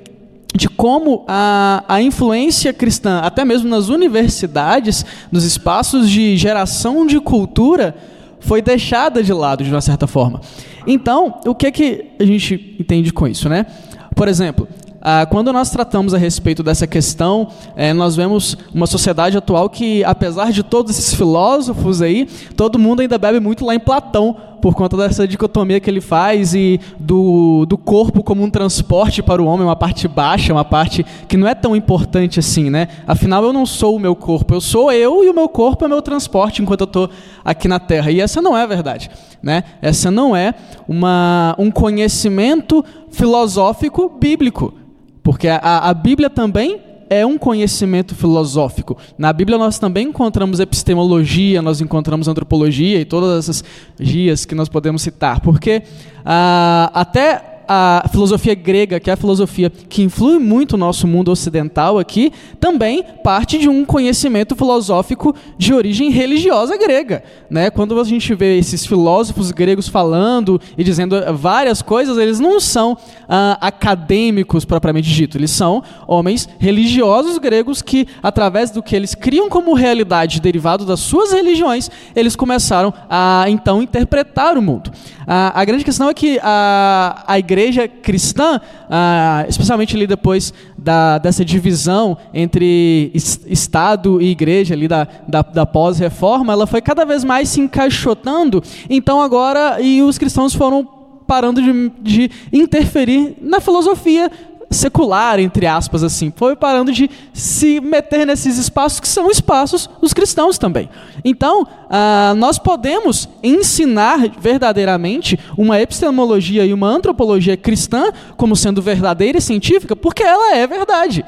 de como a, a influência cristã, até mesmo nas universidades, nos espaços de geração de cultura, foi deixada de lado de uma certa forma. Então, o que é que a gente entende com isso, né? Por exemplo, ah, quando nós tratamos a respeito dessa questão, eh, nós vemos uma sociedade atual que, apesar de todos esses filósofos aí, todo mundo ainda bebe muito lá em Platão, por conta dessa dicotomia que ele faz e do, do corpo como um transporte para o homem, uma parte baixa, uma parte que não é tão importante assim, né? Afinal, eu não sou o meu corpo, eu sou eu e o meu corpo é meu transporte enquanto eu estou aqui na Terra. E essa não é a verdade, né? Essa não é uma, um conhecimento filosófico bíblico. Porque a, a Bíblia também é um conhecimento filosófico. Na Bíblia nós também encontramos epistemologia, nós encontramos antropologia e todas essas gias que nós podemos citar. Porque ah, até a filosofia grega, que é a filosofia que influi muito o nosso mundo ocidental aqui, também parte de um conhecimento filosófico de origem religiosa grega. Né? Quando a gente vê esses filósofos gregos falando e dizendo várias coisas, eles não são ah, acadêmicos propriamente dito, eles são homens religiosos gregos que, através do que eles criam como realidade derivado das suas religiões, eles começaram a então interpretar o mundo. Ah, a grande questão é que a, a igreja igreja cristã, ah, especialmente ali depois da, dessa divisão entre Estado e igreja, ali da, da, da pós-reforma, ela foi cada vez mais se encaixotando. Então agora, e os cristãos foram parando de, de interferir na filosofia secular, entre aspas, assim, foi parando de se meter nesses espaços que são espaços dos cristãos também. Então, ah, nós podemos ensinar verdadeiramente uma epistemologia e uma antropologia cristã como sendo verdadeira e científica, porque ela é verdade.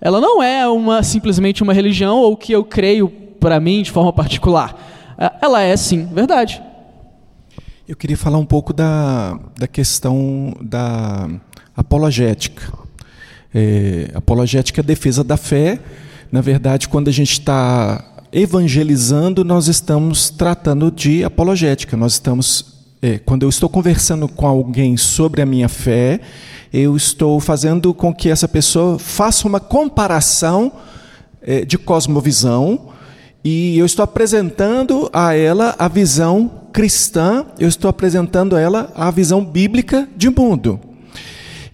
Ela não é uma simplesmente uma religião ou que eu creio para mim de forma particular. Ah, ela é sim verdade. Eu queria falar um pouco da, da questão da apologética. É, apologética é a defesa da fé. Na verdade, quando a gente está evangelizando, nós estamos tratando de apologética. Nós estamos, é, quando eu estou conversando com alguém sobre a minha fé, eu estou fazendo com que essa pessoa faça uma comparação é, de cosmovisão e eu estou apresentando a ela a visão cristã, eu estou apresentando a ela a visão bíblica de mundo.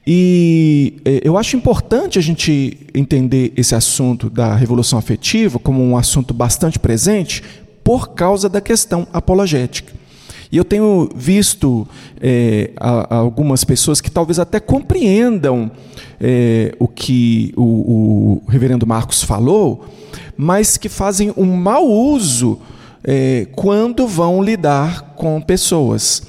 E eh, eu acho importante a gente entender esse assunto da revolução afetiva como um assunto bastante presente por causa da questão apologética. E eu tenho visto é, algumas pessoas que talvez até compreendam é, o que o, o, reverendo Marcos falou, mas que fazem um mau uso é, quando vão lidar com pessoas.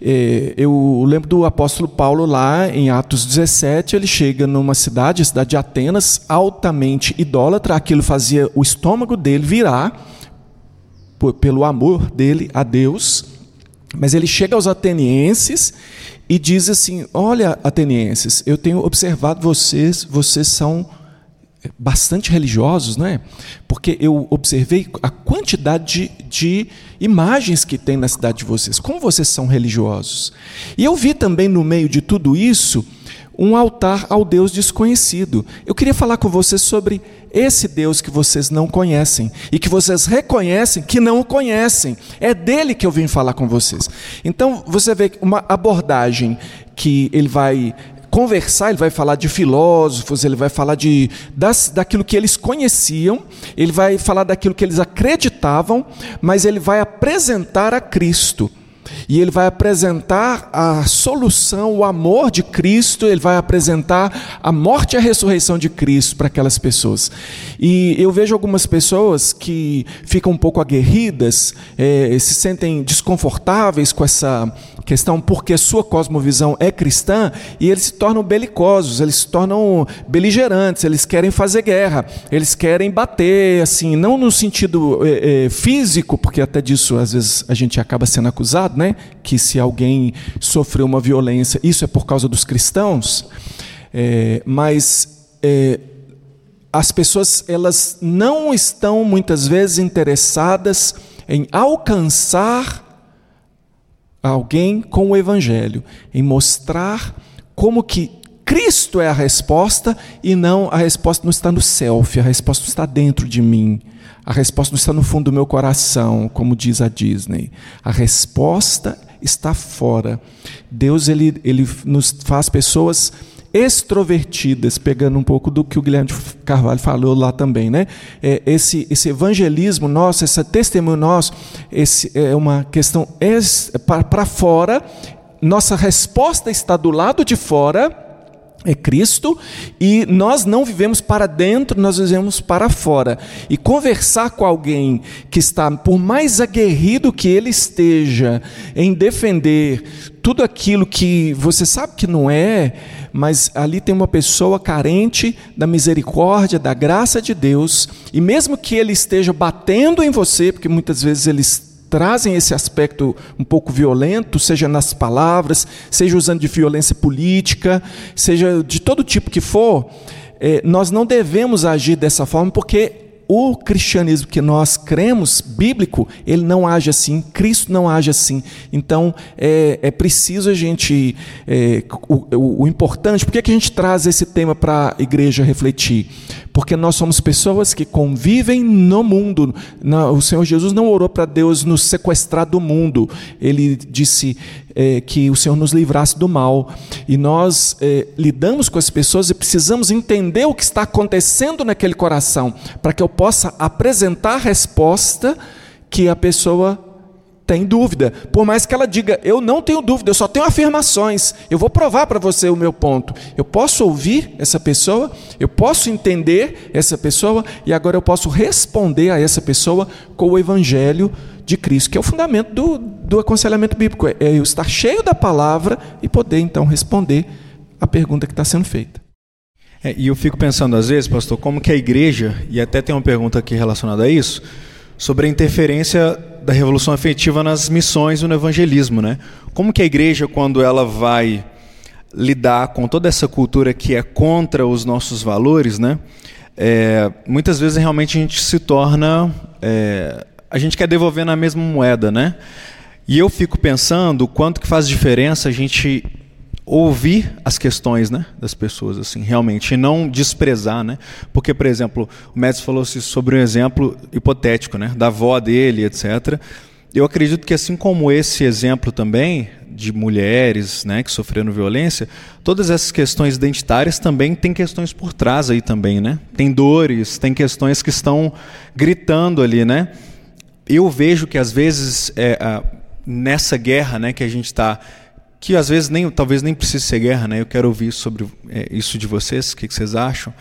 É, eu lembro do apóstolo Paulo lá em Atos 17, ele chega numa cidade, a cidade de Atenas, altamente idólatra, aquilo fazia o estômago dele virar pelo amor dele a Deus. Mas ele chega aos atenienses e diz assim: Olha, atenienses, eu tenho observado vocês, vocês são bastante religiosos, não é? Porque eu observei a quantidade de, de, imagens que tem na cidade de vocês. Como vocês são religiosos? E eu vi também no meio de tudo isso um altar ao Deus desconhecido. Eu queria falar com vocês sobre esse Deus que vocês não conhecem e que vocês reconhecem que não o conhecem. É dele que eu vim falar com vocês. Então, você vê uma abordagem que ele vai conversar, ele vai falar de filósofos, ele vai falar de, das, daquilo que eles conheciam, ele vai falar daquilo que eles acreditavam, mas ele vai apresentar a Cristo. E ele vai apresentar a solução, o amor de Cristo, ele vai apresentar a morte e a ressurreição de Cristo para aquelas pessoas. E eu vejo algumas pessoas que ficam um pouco aguerridas, é, se sentem desconfortáveis com essa questão, porque sua cosmovisão é cristã, e eles se tornam belicosos, eles se tornam beligerantes, eles querem fazer guerra, eles querem bater, assim, não no sentido é, é, físico, porque até disso às vezes a gente acaba sendo acusado, né? Que se alguém sofreu uma violência, isso é por causa dos cristãos. É, mas as pessoas elas não estão muitas vezes interessadas em alcançar alguém com o evangelho, em mostrar como que Cristo é a resposta e não a resposta não está no self, a resposta não está dentro de mim. A resposta não está no fundo do meu coração, como diz a Disney. A resposta está fora. Deus ele, ele nos faz pessoas extrovertidas, pegando um pouco do que o Guilherme Carvalho falou lá também, né? É, esse, esse evangelismo nosso, esse testemunho nosso, esse é uma questão para fora. Nossa resposta está do lado de fora é Cristo e nós não vivemos para dentro, nós vivemos para fora. E conversar com alguém que está, por mais aguerrido que ele esteja em defender tudo aquilo que você sabe que não é, mas ali tem uma pessoa carente da misericórdia, da graça de Deus, e mesmo que ele esteja batendo em você, porque muitas vezes eles trazem esse aspecto um pouco violento, seja nas palavras, seja usando de violência política, seja de todo tipo que for, é, nós não devemos agir dessa forma porque o cristianismo que nós cremos, bíblico, ele não age assim, Cristo não age assim. Então, é, é preciso a gente. É, o, o, o, importante, por que, que a gente traz esse tema para a igreja refletir? Porque nós somos pessoas que convivem no mundo. o Senhor Jesus não orou para Deus nos sequestrar do mundo. Ele disse: é, que o Senhor nos livrasse do mal. E nós é, lidamos com as pessoas e precisamos entender o que está acontecendo naquele coração, para que eu possa apresentar a resposta que a pessoa tem dúvida. Por mais que ela diga, eu não tenho dúvida, eu só tenho afirmações. Eu vou provar para você o meu ponto. Eu posso ouvir essa pessoa, eu posso entender essa pessoa e agora eu posso responder a essa pessoa com o evangelho de Cristo, que é o fundamento do, do aconselhamento bíblico. É eu estar cheio da palavra e poder então responder a pergunta que está sendo feita. É, e eu fico pensando às vezes, pastor, como que a igreja, e até tem uma pergunta aqui relacionada a isso, sobre a interferência da revolução afetiva nas missões e no evangelismo, né? Como que a igreja, quando ela vai lidar com toda essa cultura que é contra os nossos valores, né? É, muitas vezes realmente a gente se torna, é, a gente quer devolver na mesma moeda, né? E eu fico pensando quanto que faz diferença a gente ouvir as questões né, das pessoas, assim, realmente, e não desprezar, né? Porque, por exemplo, o Médici falou sobre um exemplo hipotético, né, da avó dele, etc. Eu acredito que assim como esse exemplo também de mulheres, né, que sofreram violência, todas essas questões identitárias também têm questões por trás aí também, né? Tem dores, tem questões que estão gritando ali, né? Eu vejo que às vezes é, a, nessa guerra, né, que a gente está que às vezes nem, talvez nem precise ser guerra, né? Eu quero ouvir sobre é, isso de vocês, o que, que vocês acham.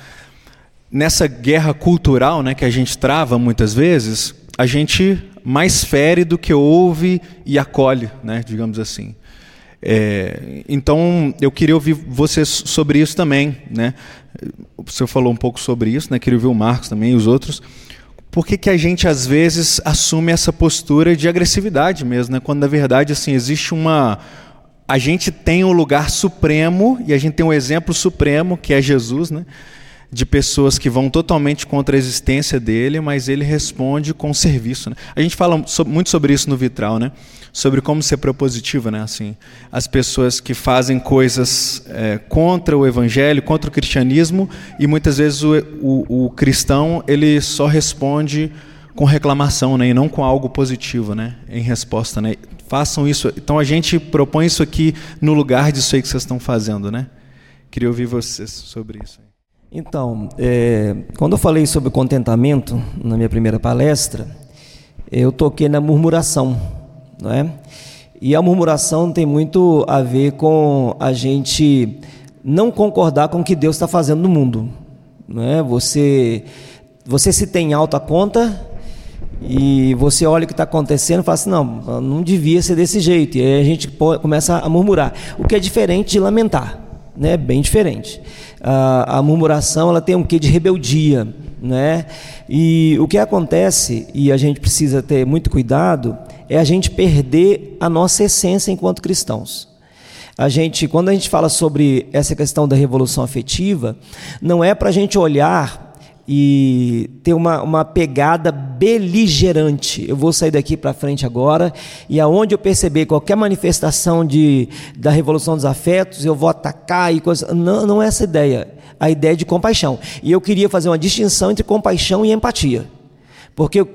Nessa guerra cultural, né, que a gente trava muitas vezes, a gente mais fere do que ouve e acolhe, né, digamos assim. É, então, eu queria ouvir vocês sobre isso também, né? O senhor falou um pouco sobre isso, né? Queria ouvir o Marcos também e os outros. Por que, que a gente às vezes assume essa postura de agressividade mesmo, né? Quando na verdade assim existe uma a gente tem um lugar supremo e a gente tem um exemplo supremo que é Jesus, né? De pessoas que vão totalmente contra a existência dele, mas ele responde com serviço. Né? A gente fala muito sobre isso no Vitral, né? Sobre como ser propositivo, né? Assim, as pessoas que fazem coisas é, contra o evangelho, contra o cristianismo, e muitas vezes o, o, o cristão ele só responde com reclamação, né, e não com algo positivo, né, em resposta, né. Façam isso. Então a gente propõe isso aqui no lugar disso aí que vocês estão fazendo, né? Queria ouvir vocês sobre isso. Então, é, quando eu falei sobre contentamento na minha primeira palestra, eu toquei na murmuração, não é? E a murmuração tem muito a ver com a gente não concordar com o que Deus está fazendo no mundo, não é? Você, você se tem alta conta e você olha o que está acontecendo e fala assim: não, não devia ser desse jeito. E aí a gente começa a murmurar. O que é diferente de lamentar, né? bem diferente. a murmuração ela tem um quê de rebeldia. Né? E o que acontece, e a gente precisa ter muito cuidado, é a gente perder a nossa essência enquanto cristãos. A gente, quando a gente fala sobre essa questão da revolução afetiva, não é para a gente olhar e ter uma, uma pegada beligerante. Eu vou sair daqui para frente agora e aonde eu perceber qualquer manifestação de, da revolução dos afetos, eu vou atacar e coisa. Não, não é essa ideia. A ideia é de compaixão. E eu queria fazer uma distinção entre compaixão e empatia. Porque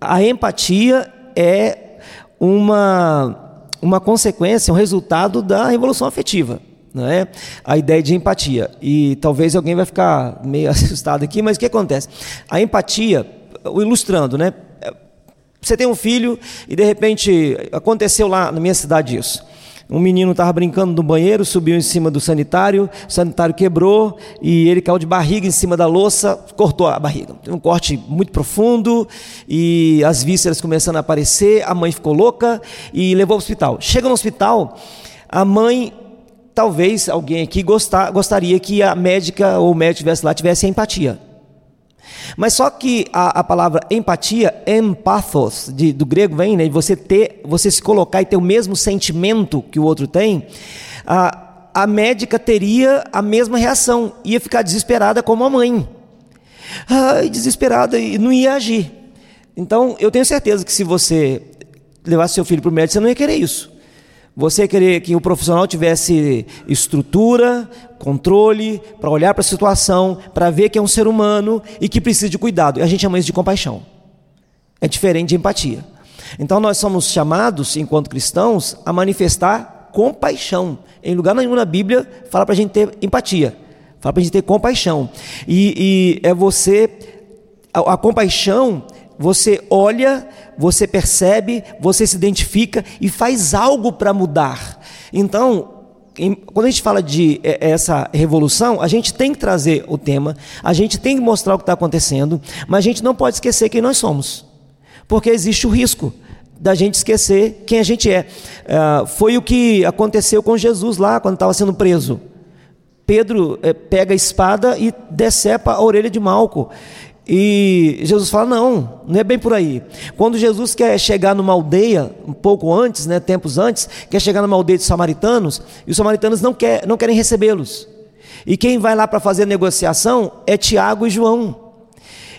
a empatia é uma, uma consequência, um resultado da revolução afetiva não é? A ideia de empatia. E talvez alguém vai ficar meio assustado aqui, mas o que acontece? A empatia, ilustrando, né? Você tem um filho e de repente aconteceu lá na minha cidade isso. Um menino estava brincando no banheiro, subiu em cima do sanitário, o sanitário quebrou e ele caiu de barriga em cima da louça, cortou a barriga. Um corte muito profundo e as vísceras começando a aparecer. A mãe ficou louca e levou ao hospital. Chega no hospital, a mãe talvez alguém aqui gostar, gostaria que a médica ou o médico tivesse lá tivesse empatia. Mas só que a, a palavra empatia, empathos, de, do grego vem, né, você ter, você se colocar e ter o mesmo sentimento que o outro tem, a, a médica teria a mesma reação, ia ficar desesperada como a mãe. Ai, desesperada e não ia agir. Então, eu tenho certeza que se você levasse seu filho para o médico, você não ia querer isso. Você queria que o profissional tivesse estrutura, controle, para olhar para a situação, para ver que é um ser humano e que precisa de cuidado. E a gente chama isso de compaixão. É diferente de empatia. Então nós somos chamados, enquanto cristãos, a manifestar compaixão. Em lugar nenhum na Bíblia fala para a gente ter empatia. Fala para a gente ter compaixão. E, e é você. A, a compaixão Você olha, você percebe, você se identifica e faz algo para mudar. Então, quando a gente fala de é, essa revolução, a gente tem que trazer o tema, a gente tem que mostrar o que está acontecendo, mas a gente não pode esquecer quem nós somos, porque existe o risco da gente esquecer quem a gente é. Uh, foi o que aconteceu com Jesus lá quando estava sendo preso. Pedro é, pega a espada e decepa a orelha de Malco. E Jesus fala: não, não é bem por aí. Quando Jesus quer chegar numa aldeia, um pouco antes, né, tempos antes, quer chegar numa aldeia de samaritanos, e os samaritanos não, quer, não querem recebê-los. E quem vai lá para fazer a negociação é Tiago e João.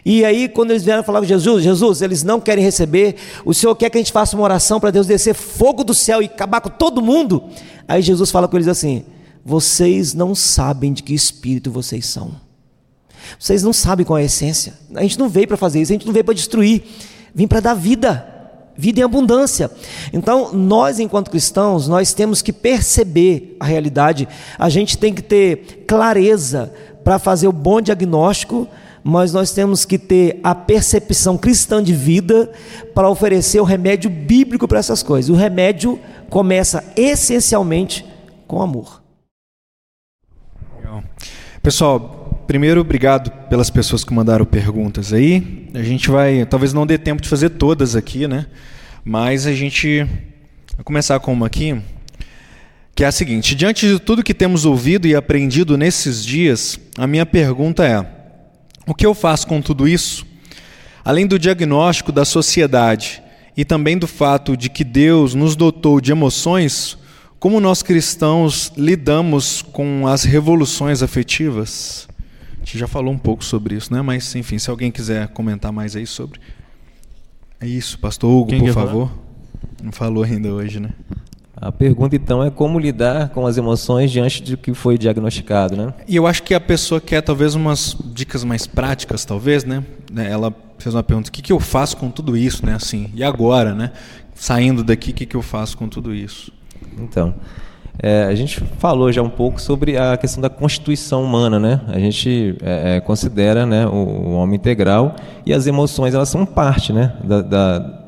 E aí, quando eles vieram falar com Jesus, Jesus, eles não querem receber, o Senhor quer que a gente faça uma oração para Deus descer fogo do céu e acabar com todo mundo. Aí Jesus fala com eles assim: vocês não sabem de que espírito vocês são. Vocês não sabem qual é a essência. A gente não veio para fazer isso, a gente não veio para destruir. Vim para dar vida, vida em abundância. Então, nós enquanto cristãos, nós temos que perceber a realidade. A gente tem que ter clareza para fazer o bom diagnóstico, mas nós temos que ter a percepção cristã de vida para oferecer o remédio bíblico para essas coisas. O remédio começa essencialmente com amor. Pessoal, Primeiro, obrigado pelas pessoas que mandaram perguntas aí. A gente vai, talvez não dê tempo de fazer todas aqui, né? Mas a gente vai começar com uma aqui, que é a seguinte: diante de tudo que temos ouvido e aprendido nesses dias, a minha pergunta é: o que eu faço com tudo isso? Além do diagnóstico da sociedade e também do fato de que Deus nos dotou de emoções, como nós cristãos lidamos com as revoluções afetivas? Gente já falou um pouco sobre isso, né? Mas, enfim, se alguém quiser comentar mais aí sobre. É isso, pastor Hugo, Quem por favor. Falar? Não falou ainda hoje, né? A pergunta então é como lidar com as emoções diante do que foi diagnosticado, né? E eu acho que a pessoa quer talvez umas dicas mais práticas, talvez, né? Ela fez uma pergunta: o que, que eu faço com tudo isso, né? Assim, e agora, né? Saindo daqui, o que, que eu faço com tudo isso? Então, é, a gente falou já um pouco sobre a questão da constituição humana, né? A gente é, é, considera né, o, o, homem integral e as emoções elas são parte, né, da, da,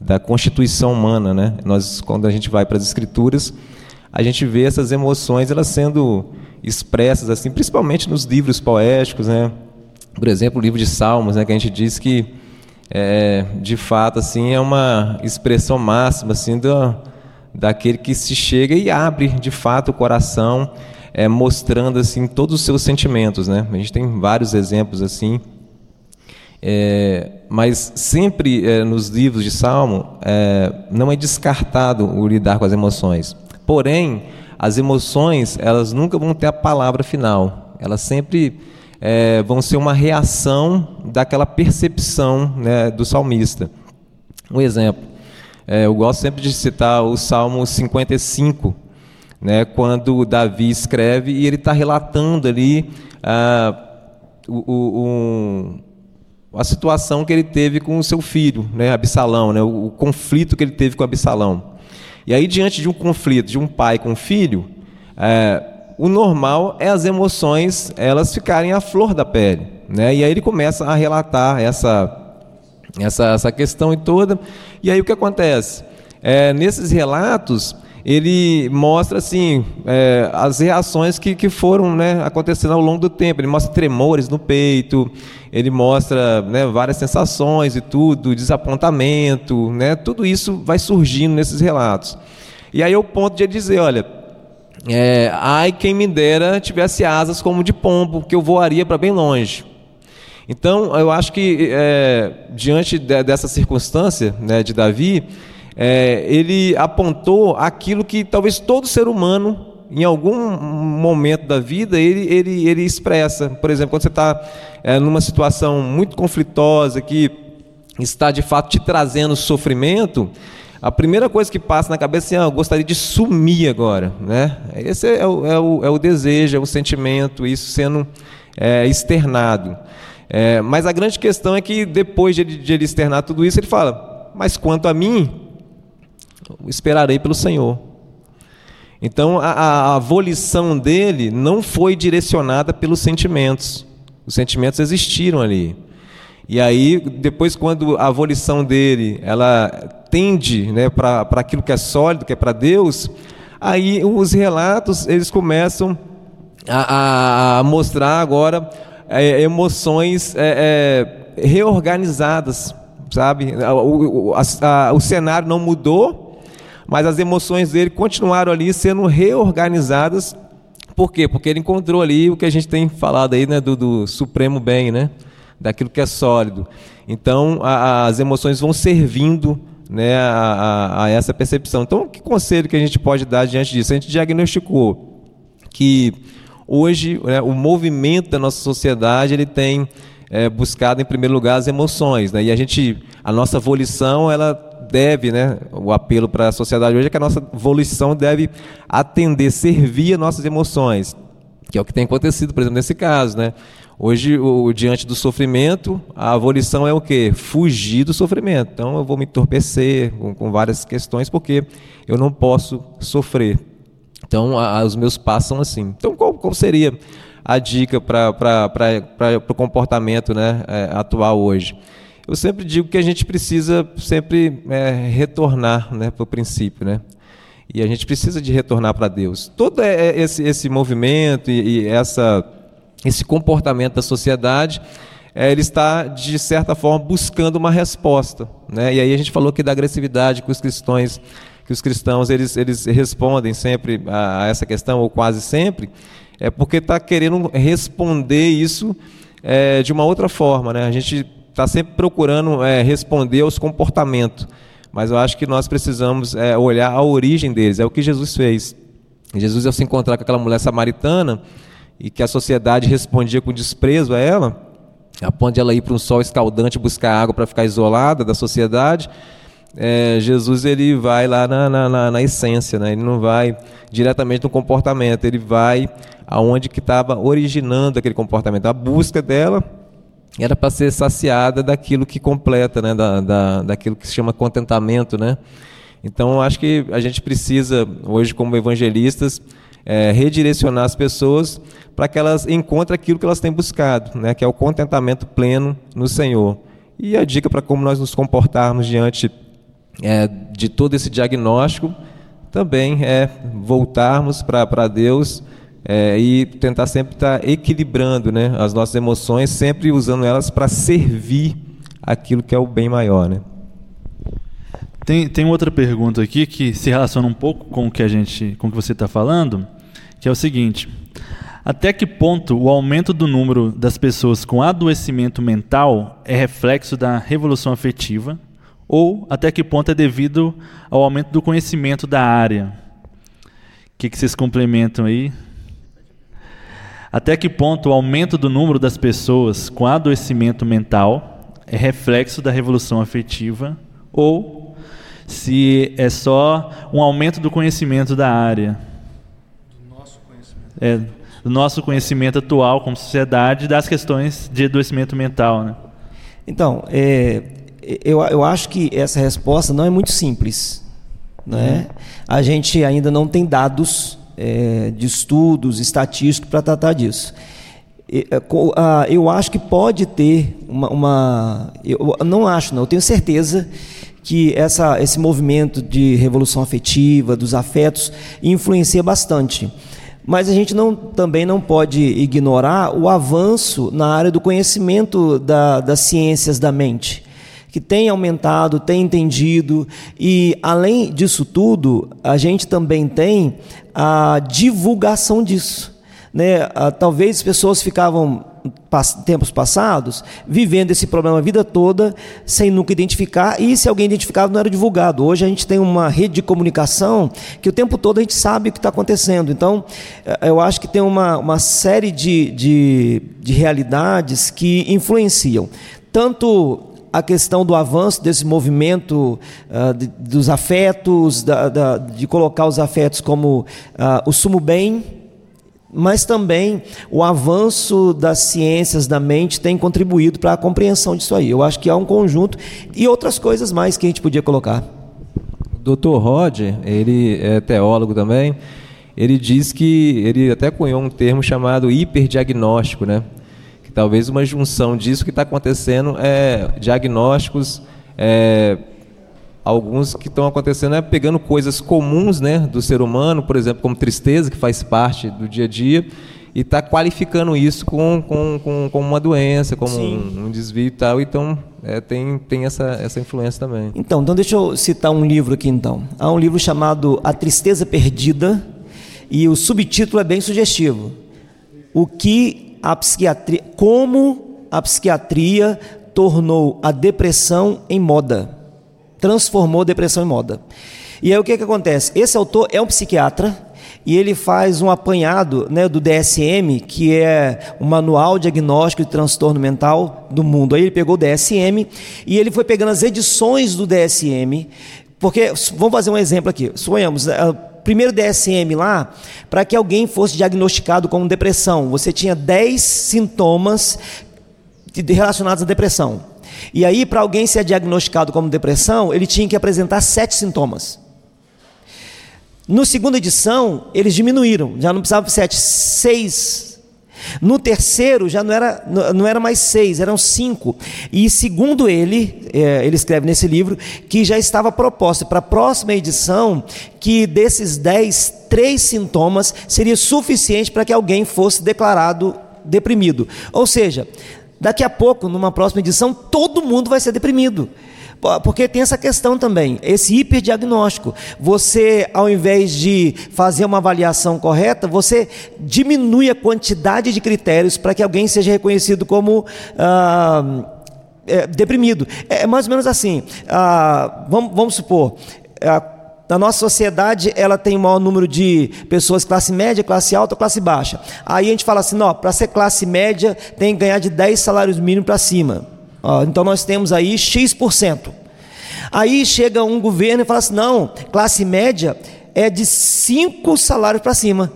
da constituição humana, né? Nós quando a gente vai para as escrituras, a gente vê essas emoções elas sendo expressas assim, principalmente nos livros poéticos, né? Por exemplo, o livro de Salmos, né, que a gente diz que é, de fato assim é uma expressão máxima assim da daquele que se chega e abre de fato o coração, é, mostrando assim todos os seus sentimentos, né? A gente tem vários exemplos assim, é, mas sempre é, nos livros de Salmo é, não é descartado o lidar com as emoções. Porém, as emoções elas nunca vão ter a palavra final. Elas sempre é, vão ser uma reação daquela percepção né, do salmista. Um exemplo. É, eu gosto sempre de citar o Salmo 55, né, quando Davi escreve e ele está relatando ali ah, o, o, a situação que ele teve com o seu filho, né, Absalão, né, o, o, conflito que ele teve com Absalão. E aí, diante de um conflito de um pai com um filho, é, o normal é as emoções elas ficarem à flor da pele. Né? E aí ele começa a relatar essa essa, essa questão toda. E aí o que acontece? É, nesses relatos, ele mostra assim é, as reações que, que foram né, acontecendo ao longo do tempo. Ele mostra tremores no peito, ele mostra né, várias sensações e tudo, desapontamento, né, tudo isso vai surgindo nesses relatos. E aí é o ponto de ele dizer, olha, é, ai quem me dera tivesse asas como de pombo, que eu voaria para bem longe. Então, eu acho que, é, diante de, dessa circunstância né, de Davi, é, ele apontou aquilo que talvez todo ser humano, em algum momento da vida, ele, ele, ele expressa. Por exemplo, quando você está é, numa situação muito conflitosa, que está de fato te trazendo sofrimento, a primeira coisa que passa na cabeça é assim, ah, eu gostaria de sumir agora. Né? Esse é o, é o, é o desejo, é o sentimento, isso sendo é, externado. É, mas a grande questão é que depois de ele, de ele externar tudo isso, ele fala: Mas quanto a mim, esperarei pelo Senhor. Então a, a, a volição dele não foi direcionada pelos sentimentos. Os sentimentos existiram ali. E aí, depois, quando a volição dele ela tende né, para aquilo que é sólido, que é para Deus, aí os relatos eles começam a, a mostrar agora é, emoções é, é, reorganizadas, sabe? O, o, a, o cenário não mudou, mas as emoções dele continuaram ali sendo reorganizadas. Por quê? Porque ele encontrou ali o que a gente tem falado aí, né, do, do supremo bem, né? Daquilo que é sólido. Então, a, as emoções vão servindo né, a, a, a, essa percepção. Então, que conselho que a gente pode dar diante disso? A gente diagnosticou que hoje né, o movimento da nossa sociedade ele tem é, buscado em primeiro lugar as emoções, né, e a gente, a nossa volição, ela deve, né, o apelo para a sociedade hoje é que a nossa volição deve atender, servir as nossas emoções, que é o que tem acontecido, por exemplo, nesse caso, né? Hoje, o, diante do sofrimento, a volição é o quê? Fugir do sofrimento. Então, eu vou me entorpecer com, com várias questões porque eu não posso sofrer. Então, a, os meus passos são assim. Então, qual, qual seria a dica para o comportamento né, é, atual hoje? Eu sempre digo que a gente precisa sempre é, retornar né, para o princípio, né? E a gente precisa de retornar para Deus. Todo é, é, esse, esse movimento e, e essa esse comportamento da sociedade, ele está, de certa forma, buscando uma resposta. Né? E aí a gente falou que da agressividade que os cristãos, que os cristãos eles, eles respondem sempre a, essa questão, ou quase sempre, é porque está querendo responder isso é, de uma outra forma. Né? A gente está sempre procurando é, responder aos comportamentos, mas eu acho que nós precisamos é, olhar a origem deles, é o que Jesus fez. Jesus, ao se encontrar com aquela mulher samaritana, e que a sociedade respondia com desprezo a ela, a ponto de ela ir para um sol escaldante buscar água para ficar isolada da sociedade, é, Jesus ele vai lá na, na, na, essência, né? ele não vai diretamente no comportamento, ele vai aonde que estava originando aquele comportamento. A busca dela era para ser saciada daquilo que completa, né? da, da, daquilo que se chama contentamento. Né? Então, acho que a gente precisa, hoje, como evangelistas, é, redirecionar as pessoas para que elas encontrem aquilo que elas têm buscado, né, que é o contentamento pleno no Senhor. E a dica para como nós nos comportarmos diante é, de todo esse diagnóstico também é voltarmos para Deus é, e tentar sempre estar tá equilibrando né, as nossas emoções, sempre usando elas para servir aquilo que é o bem maior. Né? Tem, tem outra pergunta aqui que se relaciona um pouco com o que a gente, com o que você está falando, que é o seguinte: até que ponto o aumento do número das pessoas com adoecimento mental é reflexo da revolução afetiva, ou até que ponto é devido ao aumento do conhecimento da área? O que, que vocês complementam aí? Até que ponto o aumento do número das pessoas com adoecimento mental é reflexo da revolução afetiva, ou se é só um aumento do conhecimento da área? é, do nosso conhecimento atual como sociedade das questões de adoecimento mental. Né? Então, é, eu, eu acho que essa resposta não é muito simples. Né? Uhum. A gente ainda não tem dados é, de estudos estatísticos para tratar disso. É, eu acho que pode ter uma, uma, Eu não acho, não, eu tenho certeza que essa, esse movimento de revolução afetiva, dos afetos, influencia bastante. Mas a gente não, também não pode ignorar o avanço na área do conhecimento da, das ciências da mente, que tem aumentado, tem entendido, e além disso tudo, a gente também tem a divulgação disso. Né? Ah, talvez as pessoas ficavam tempos passados, vivendo esse problema a vida toda, sem nunca identificar, e se alguém identificava, não era divulgado. Hoje a gente tem uma rede de comunicação que o tempo todo a gente sabe o que está acontecendo. Então, eh, eu acho que tem uma, uma série de, de, de realidades que influenciam. Tanto a questão do avanço desse movimento uh, de, dos afetos, da, da, de colocar os afetos como uh, o sumo bem, mas também o avanço das ciências da mente tem contribuído para a compreensão disso aí. Eu acho que há um conjunto e outras coisas mais que a gente podia colocar. Dr. Roger, ele é teólogo também, ele diz que ele até cunhou um termo chamado hiperdiagnóstico, né? Talvez uma junção disso que está acontecendo, é, diagnósticos, é, alguns que estão acontecendo é pegando coisas comuns né, do ser humano, por exemplo, como tristeza, que faz parte do dia a dia, e está qualificando isso com, com, com, com, uma doença, como um, um, desvio e tal. Então, é, tem, tem essa, essa influência também. Então, então, deixa eu citar um livro aqui, então. Há um livro chamado A Tristeza Perdida, e o subtítulo é bem sugestivo. O que a psiquiatria... Como a psiquiatria tornou a depressão em moda. Transformou a depressão em moda. E aí o que, que acontece? Esse autor é um psiquiatra e ele faz um apanhado né, do DSM, que é o Manual Diagnóstico de Transtorno Mental do Mundo. Aí ele pegou o DSM e ele foi pegando as edições do DSM, porque, vamos fazer um exemplo aqui, sonhamos, primeiro DSM lá, para que alguém fosse diagnosticado com depressão, você tinha 10 sintomas relacionados à depressão. E aí, para alguém ser diagnosticado como depressão, ele tinha que apresentar sete sintomas. No segunda edição, eles diminuíram, já não precisava sete, seis. No terceiro, já não era, não era mais seis, eram cinco. E segundo ele, é, ele escreve nesse livro, que já estava proposto para a próxima edição que desses dez, três sintomas seria suficiente para que alguém fosse declarado deprimido. Ou seja, daqui a pouco, numa próxima edição, todo mundo vai ser deprimido. Porque tem essa questão também, esse hiperdiagnóstico. Você, ao invés de fazer uma avaliação correta, você diminui a quantidade de critérios para que alguém seja reconhecido como. Ah, é, deprimido. É, é mais ou menos assim. Ah, vamos, vamos, supor. Ah, na nossa sociedade, ela tem o maior número de pessoas classe média, classe alta, classe baixa. Aí a gente fala assim: para ser classe média, tem que ganhar de 10 salários mínimos para cima então nós temos aí X%. Aí chega um governo e fala assim: não, classe média é de 5 salários para cima.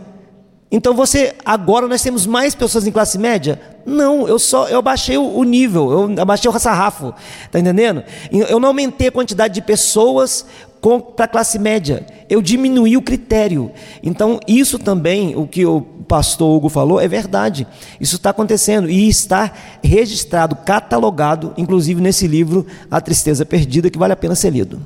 Então você, agora nós temos mais pessoas em classe média? Não, eu só eu baixei o, nível, eu abaixei o sarrafo, tá entendendo? Eu não aumentei a quantidade de pessoas para a classe média, eu diminuí o critério. Então, isso também, o que o pastor Hugo falou, é verdade. Isso está acontecendo e está registrado, catalogado, inclusive nesse livro, A Tristeza Perdida, que vale a pena ser lido.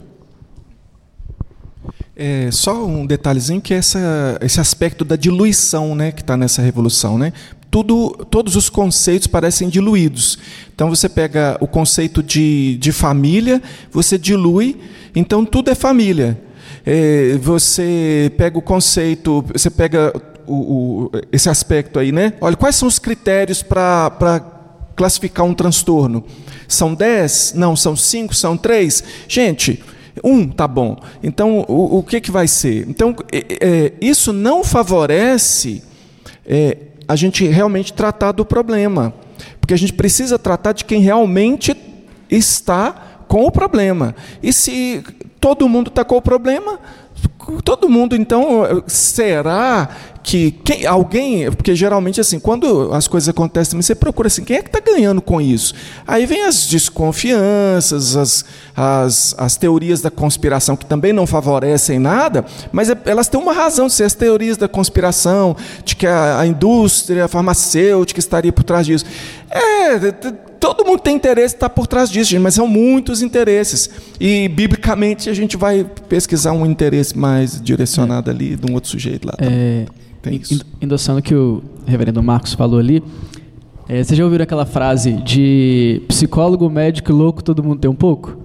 É, só um detalhezinho que essa, esse aspecto da diluição né, que está nessa revolução. Né? Tudo, todos os conceitos parecem diluídos. Então você pega o conceito de, de família, você dilui, então tudo é família. É, você pega o conceito, você pega o, o, esse aspecto aí, né? Olha, quais são os critérios para classificar um transtorno? São 10? Não, são 5? São 3? Gente, um tá bom. Então, o, o que, que vai ser? Então, é, é, isso não favorece é, a gente realmente tratar do problema. Porque a gente precisa tratar de quem realmente está com o problema. E se todo mundo está com o problema, todo mundo, então, será que quem, alguém, porque geralmente assim, quando as coisas acontecem, você procura assim, quem é que está ganhando com isso? Aí vem as desconfianças, as, as, as teorias da conspiração que também não favorecem nada, mas é, elas têm uma razão de ser as teorias da conspiração, de que a, a indústria farmacêutica estaria por trás disso. É, todo mundo tem interesse está por trás disso, mas são muitos interesses. E biblicamente a gente vai pesquisar um interesse mais direcionado é. ali de um outro sujeito lá. É, tem isso. Endossando o que o reverendo Marcos falou ali, é, vocês já ouviram aquela frase de psicólogo, médico louco, todo mundo tem um pouco?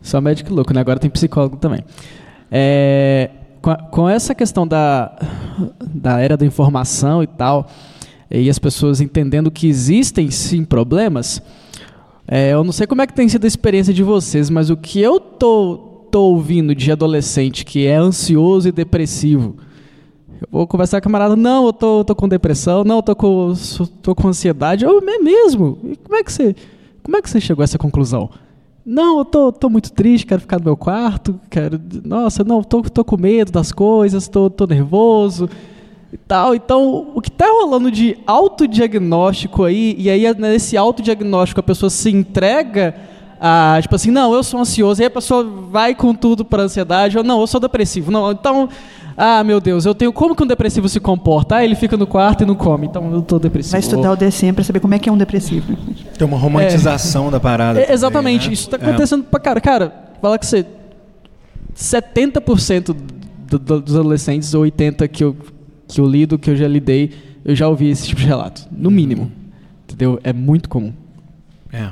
Só médico louco, né? Agora tem psicólogo também. É, com, a, com, essa questão da, da era da informação e tal, e as pessoas entendendo que existem sim problemas, é, eu não sei como é que tem sido a experiência de vocês, mas o que eu tô, tô ouvindo de adolescente que é ansioso e depressivo, eu vou conversar com a camarada, não, eu tô, tô com depressão, não, eu tô com, tô com ansiedade. Eu, é mesmo? E como é que você, como é que você chegou a essa conclusão? Não, eu tô, tô muito triste, quero ficar no meu quarto, quero, nossa, não, tô, tô com medo das coisas, tô, tô nervoso e tal. Então, o que está rolando de autodiagnóstico aí, e aí nesse autodiagnóstico a pessoa se entrega a, tipo assim, não, eu sou ansioso, e aí a pessoa vai com tudo para ansiedade, ou não, eu sou depressivo. Não, então, ah, meu Deus, eu tenho como que um depressivo se comporta? Ah, ele fica no quarto e não come, então eu tô depressivo. Vai estudar o DSM para saber como é que é um depressivo. Tem uma romantização da parada. É, também, exatamente, né? isso está acontecendo pra cara. Cara, falar que você. 70% do, do, dos adolescentes, ou 80% que eu, que eu lido, que eu já lidei, eu já ouvi esse tipo de relato. No mínimo. Entendeu? É muito comum. É.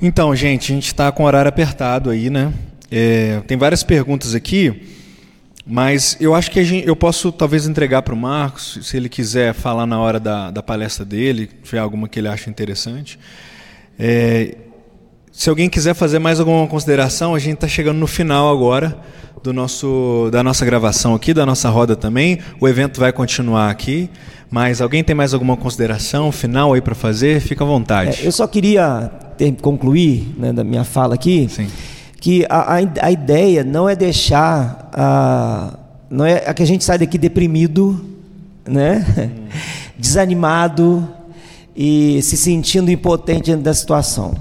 Então, gente, a gente está com o horário apertado aí, né? É, tem várias perguntas aqui, mas eu acho que gente, eu posso talvez entregar para o Marcos, se ele quiser falar na hora da, da palestra dele, se tiver alguma que ele acha interessante. É, se alguém quiser fazer mais alguma consideração, a gente está chegando no final agora do nosso, da nossa gravação aqui, da nossa roda também. O evento vai continuar aqui, mas alguém tem mais alguma consideração final aí para fazer? Fica à vontade. É, eu só queria ter- concluir né, da minha fala aqui Sim. que a, a, a ideia não é deixar a, não é a que a gente sai daqui deprimido, né, desanimado e se sentindo impotente diante da situação.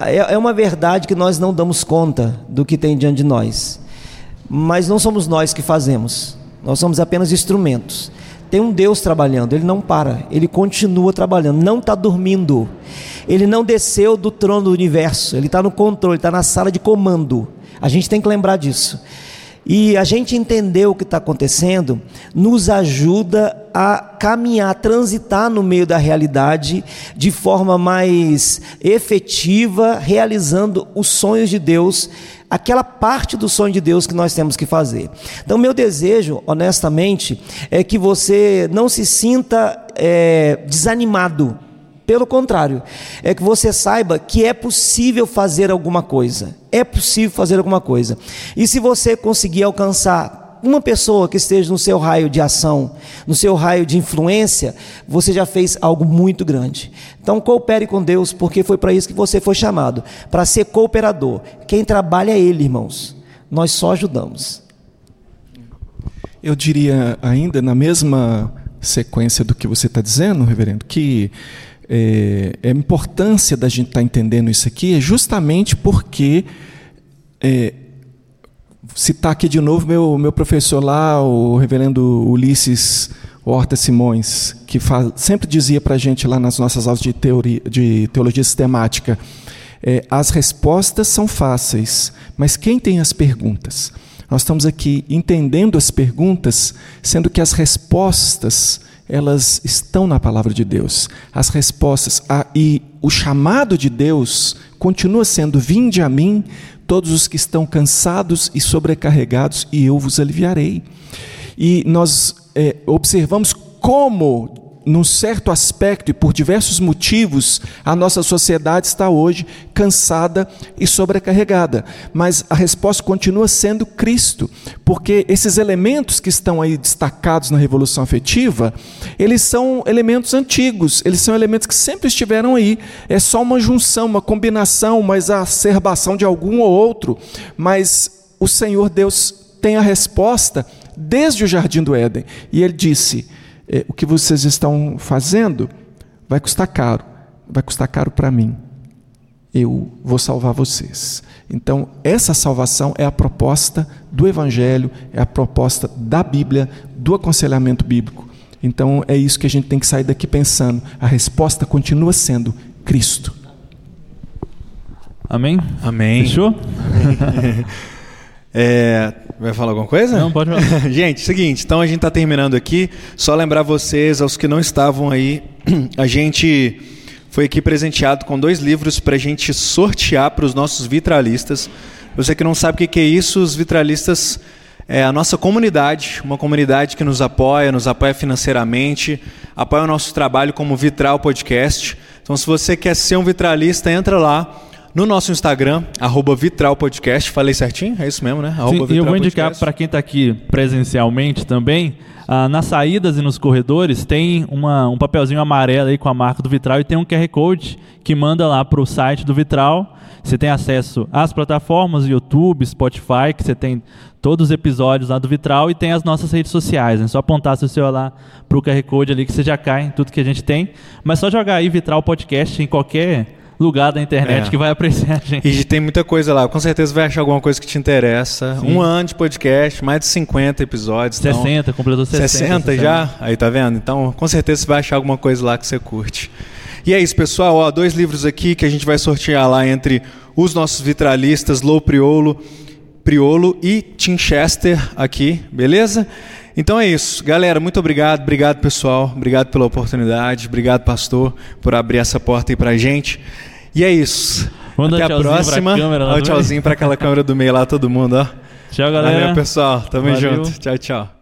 É, é uma verdade que nós não damos conta do que tem diante de nós, mas não somos nós que fazemos. Nós somos apenas instrumentos. Tem um Deus trabalhando, ele não para, ele continua trabalhando, não está dormindo. Ele não desceu do trono do universo, ele está no controle, está na sala de comando. A gente tem que lembrar disso. E a gente entender o que está acontecendo nos ajuda a caminhar, a transitar no meio da realidade de forma mais efetiva, realizando os sonhos de Deus, aquela parte do sonho de Deus que nós temos que fazer. Então, meu desejo, honestamente, é que você não se sinta é, desanimado. Pelo contrário, é que você saiba que é possível fazer alguma coisa. É possível fazer alguma coisa. E se você conseguir alcançar uma pessoa que esteja no seu raio de ação, no seu raio de influência, você já fez algo muito grande. Então coopere com Deus, porque foi para isso que você foi chamado, para ser cooperador. Quem trabalha é Ele, irmãos. Nós só ajudamos. Eu diria ainda, na mesma sequência do que você está dizendo, reverendo, que é, a importância da gente estar entendendo isso aqui é justamente porque, é, citar aqui de novo meu, meu professor lá, o reverendo Ulisses Horta Simões, que fa- sempre dizia para a gente lá nas nossas aulas de, teoria, de teologia sistemática, é, as respostas são fáceis, mas quem tem as perguntas? Nós estamos aqui entendendo as perguntas, sendo que as respostas elas estão na palavra de Deus. As respostas a, e o chamado de Deus continua sendo: vinde a mim, todos os que estão cansados e sobrecarregados, e eu vos aliviarei. E nós é, observamos como num certo aspecto e por diversos motivos, a nossa sociedade está hoje cansada e sobrecarregada. Mas a resposta continua sendo Cristo, porque esses elementos que estão aí destacados na revolução afetiva, eles são elementos antigos, eles são elementos que sempre estiveram aí. É só uma junção, uma combinação, uma exacerbação de algum ou outro, mas o Senhor Deus tem a resposta desde o jardim do Éden. E ele disse: é, o que vocês estão fazendo vai custar caro, vai custar caro para mim. Eu vou salvar vocês. Então, essa salvação é a proposta do Evangelho, é a proposta da Bíblia, do aconselhamento bíblico. Então, é isso que a gente tem que sair daqui pensando. A resposta continua sendo Cristo. Amém? Amém. Fechou? É, vai falar alguma coisa? Não, pode falar. gente, seguinte, então a gente está terminando aqui. Só lembrar vocês, aos que não estavam aí, a gente foi aqui presenteado com dois livros para a gente sortear para os nossos vitralistas. Você que não sabe o que é isso, os vitralistas é a nossa comunidade, uma comunidade que nos apoia, nos apoia financeiramente, apoia o nosso trabalho como Vitral Podcast. Então, se você quer ser um vitralista, entra lá no nosso Instagram, arroba Vitral Podcast. Falei certinho? É isso mesmo, né? Sim, e eu vou indicar para quem está aqui presencialmente também, ah, nas saídas e nos corredores tem uma, um papelzinho amarelo aí com a marca do Vitral e tem um QR Code que manda lá para o site do Vitral. Você tem acesso às plataformas, YouTube, Spotify, que você tem todos os episódios lá do Vitral e tem as nossas redes sociais. É só apontar seu celular para o QR Code ali que você já cai em tudo que a gente tem. Mas só jogar aí Vitral Podcast em qualquer lugar da internet É. que vai apreciar a gente. E tem muita coisa lá. Com certeza vai achar alguma coisa que te interessa. Sim. Um ano de podcast, mais de 50 episódios. então- 60, completou 60. 60 essa já? Aí tá vendo? Então, com certeza você vai achar alguma coisa lá que você curte. E é isso, pessoal. Ó, dois livros aqui que a gente vai sortear lá entre os nossos vitralistas, Lou Priolo, Priolo e Tim Chester aqui, beleza? Então é isso. Galera, muito obrigado. Obrigado, pessoal. Obrigado pela oportunidade. Obrigado, pastor, por abrir essa porta aí pra gente. E é isso. Dar Até a tchauzinho pra próxima. câmera do meio. tchauzinho pra aquela câmera do meio lá, todo mundo, ó. Tchau, galera. Valeu, pessoal. Tamo Valeu. junto. Tchau, tchau.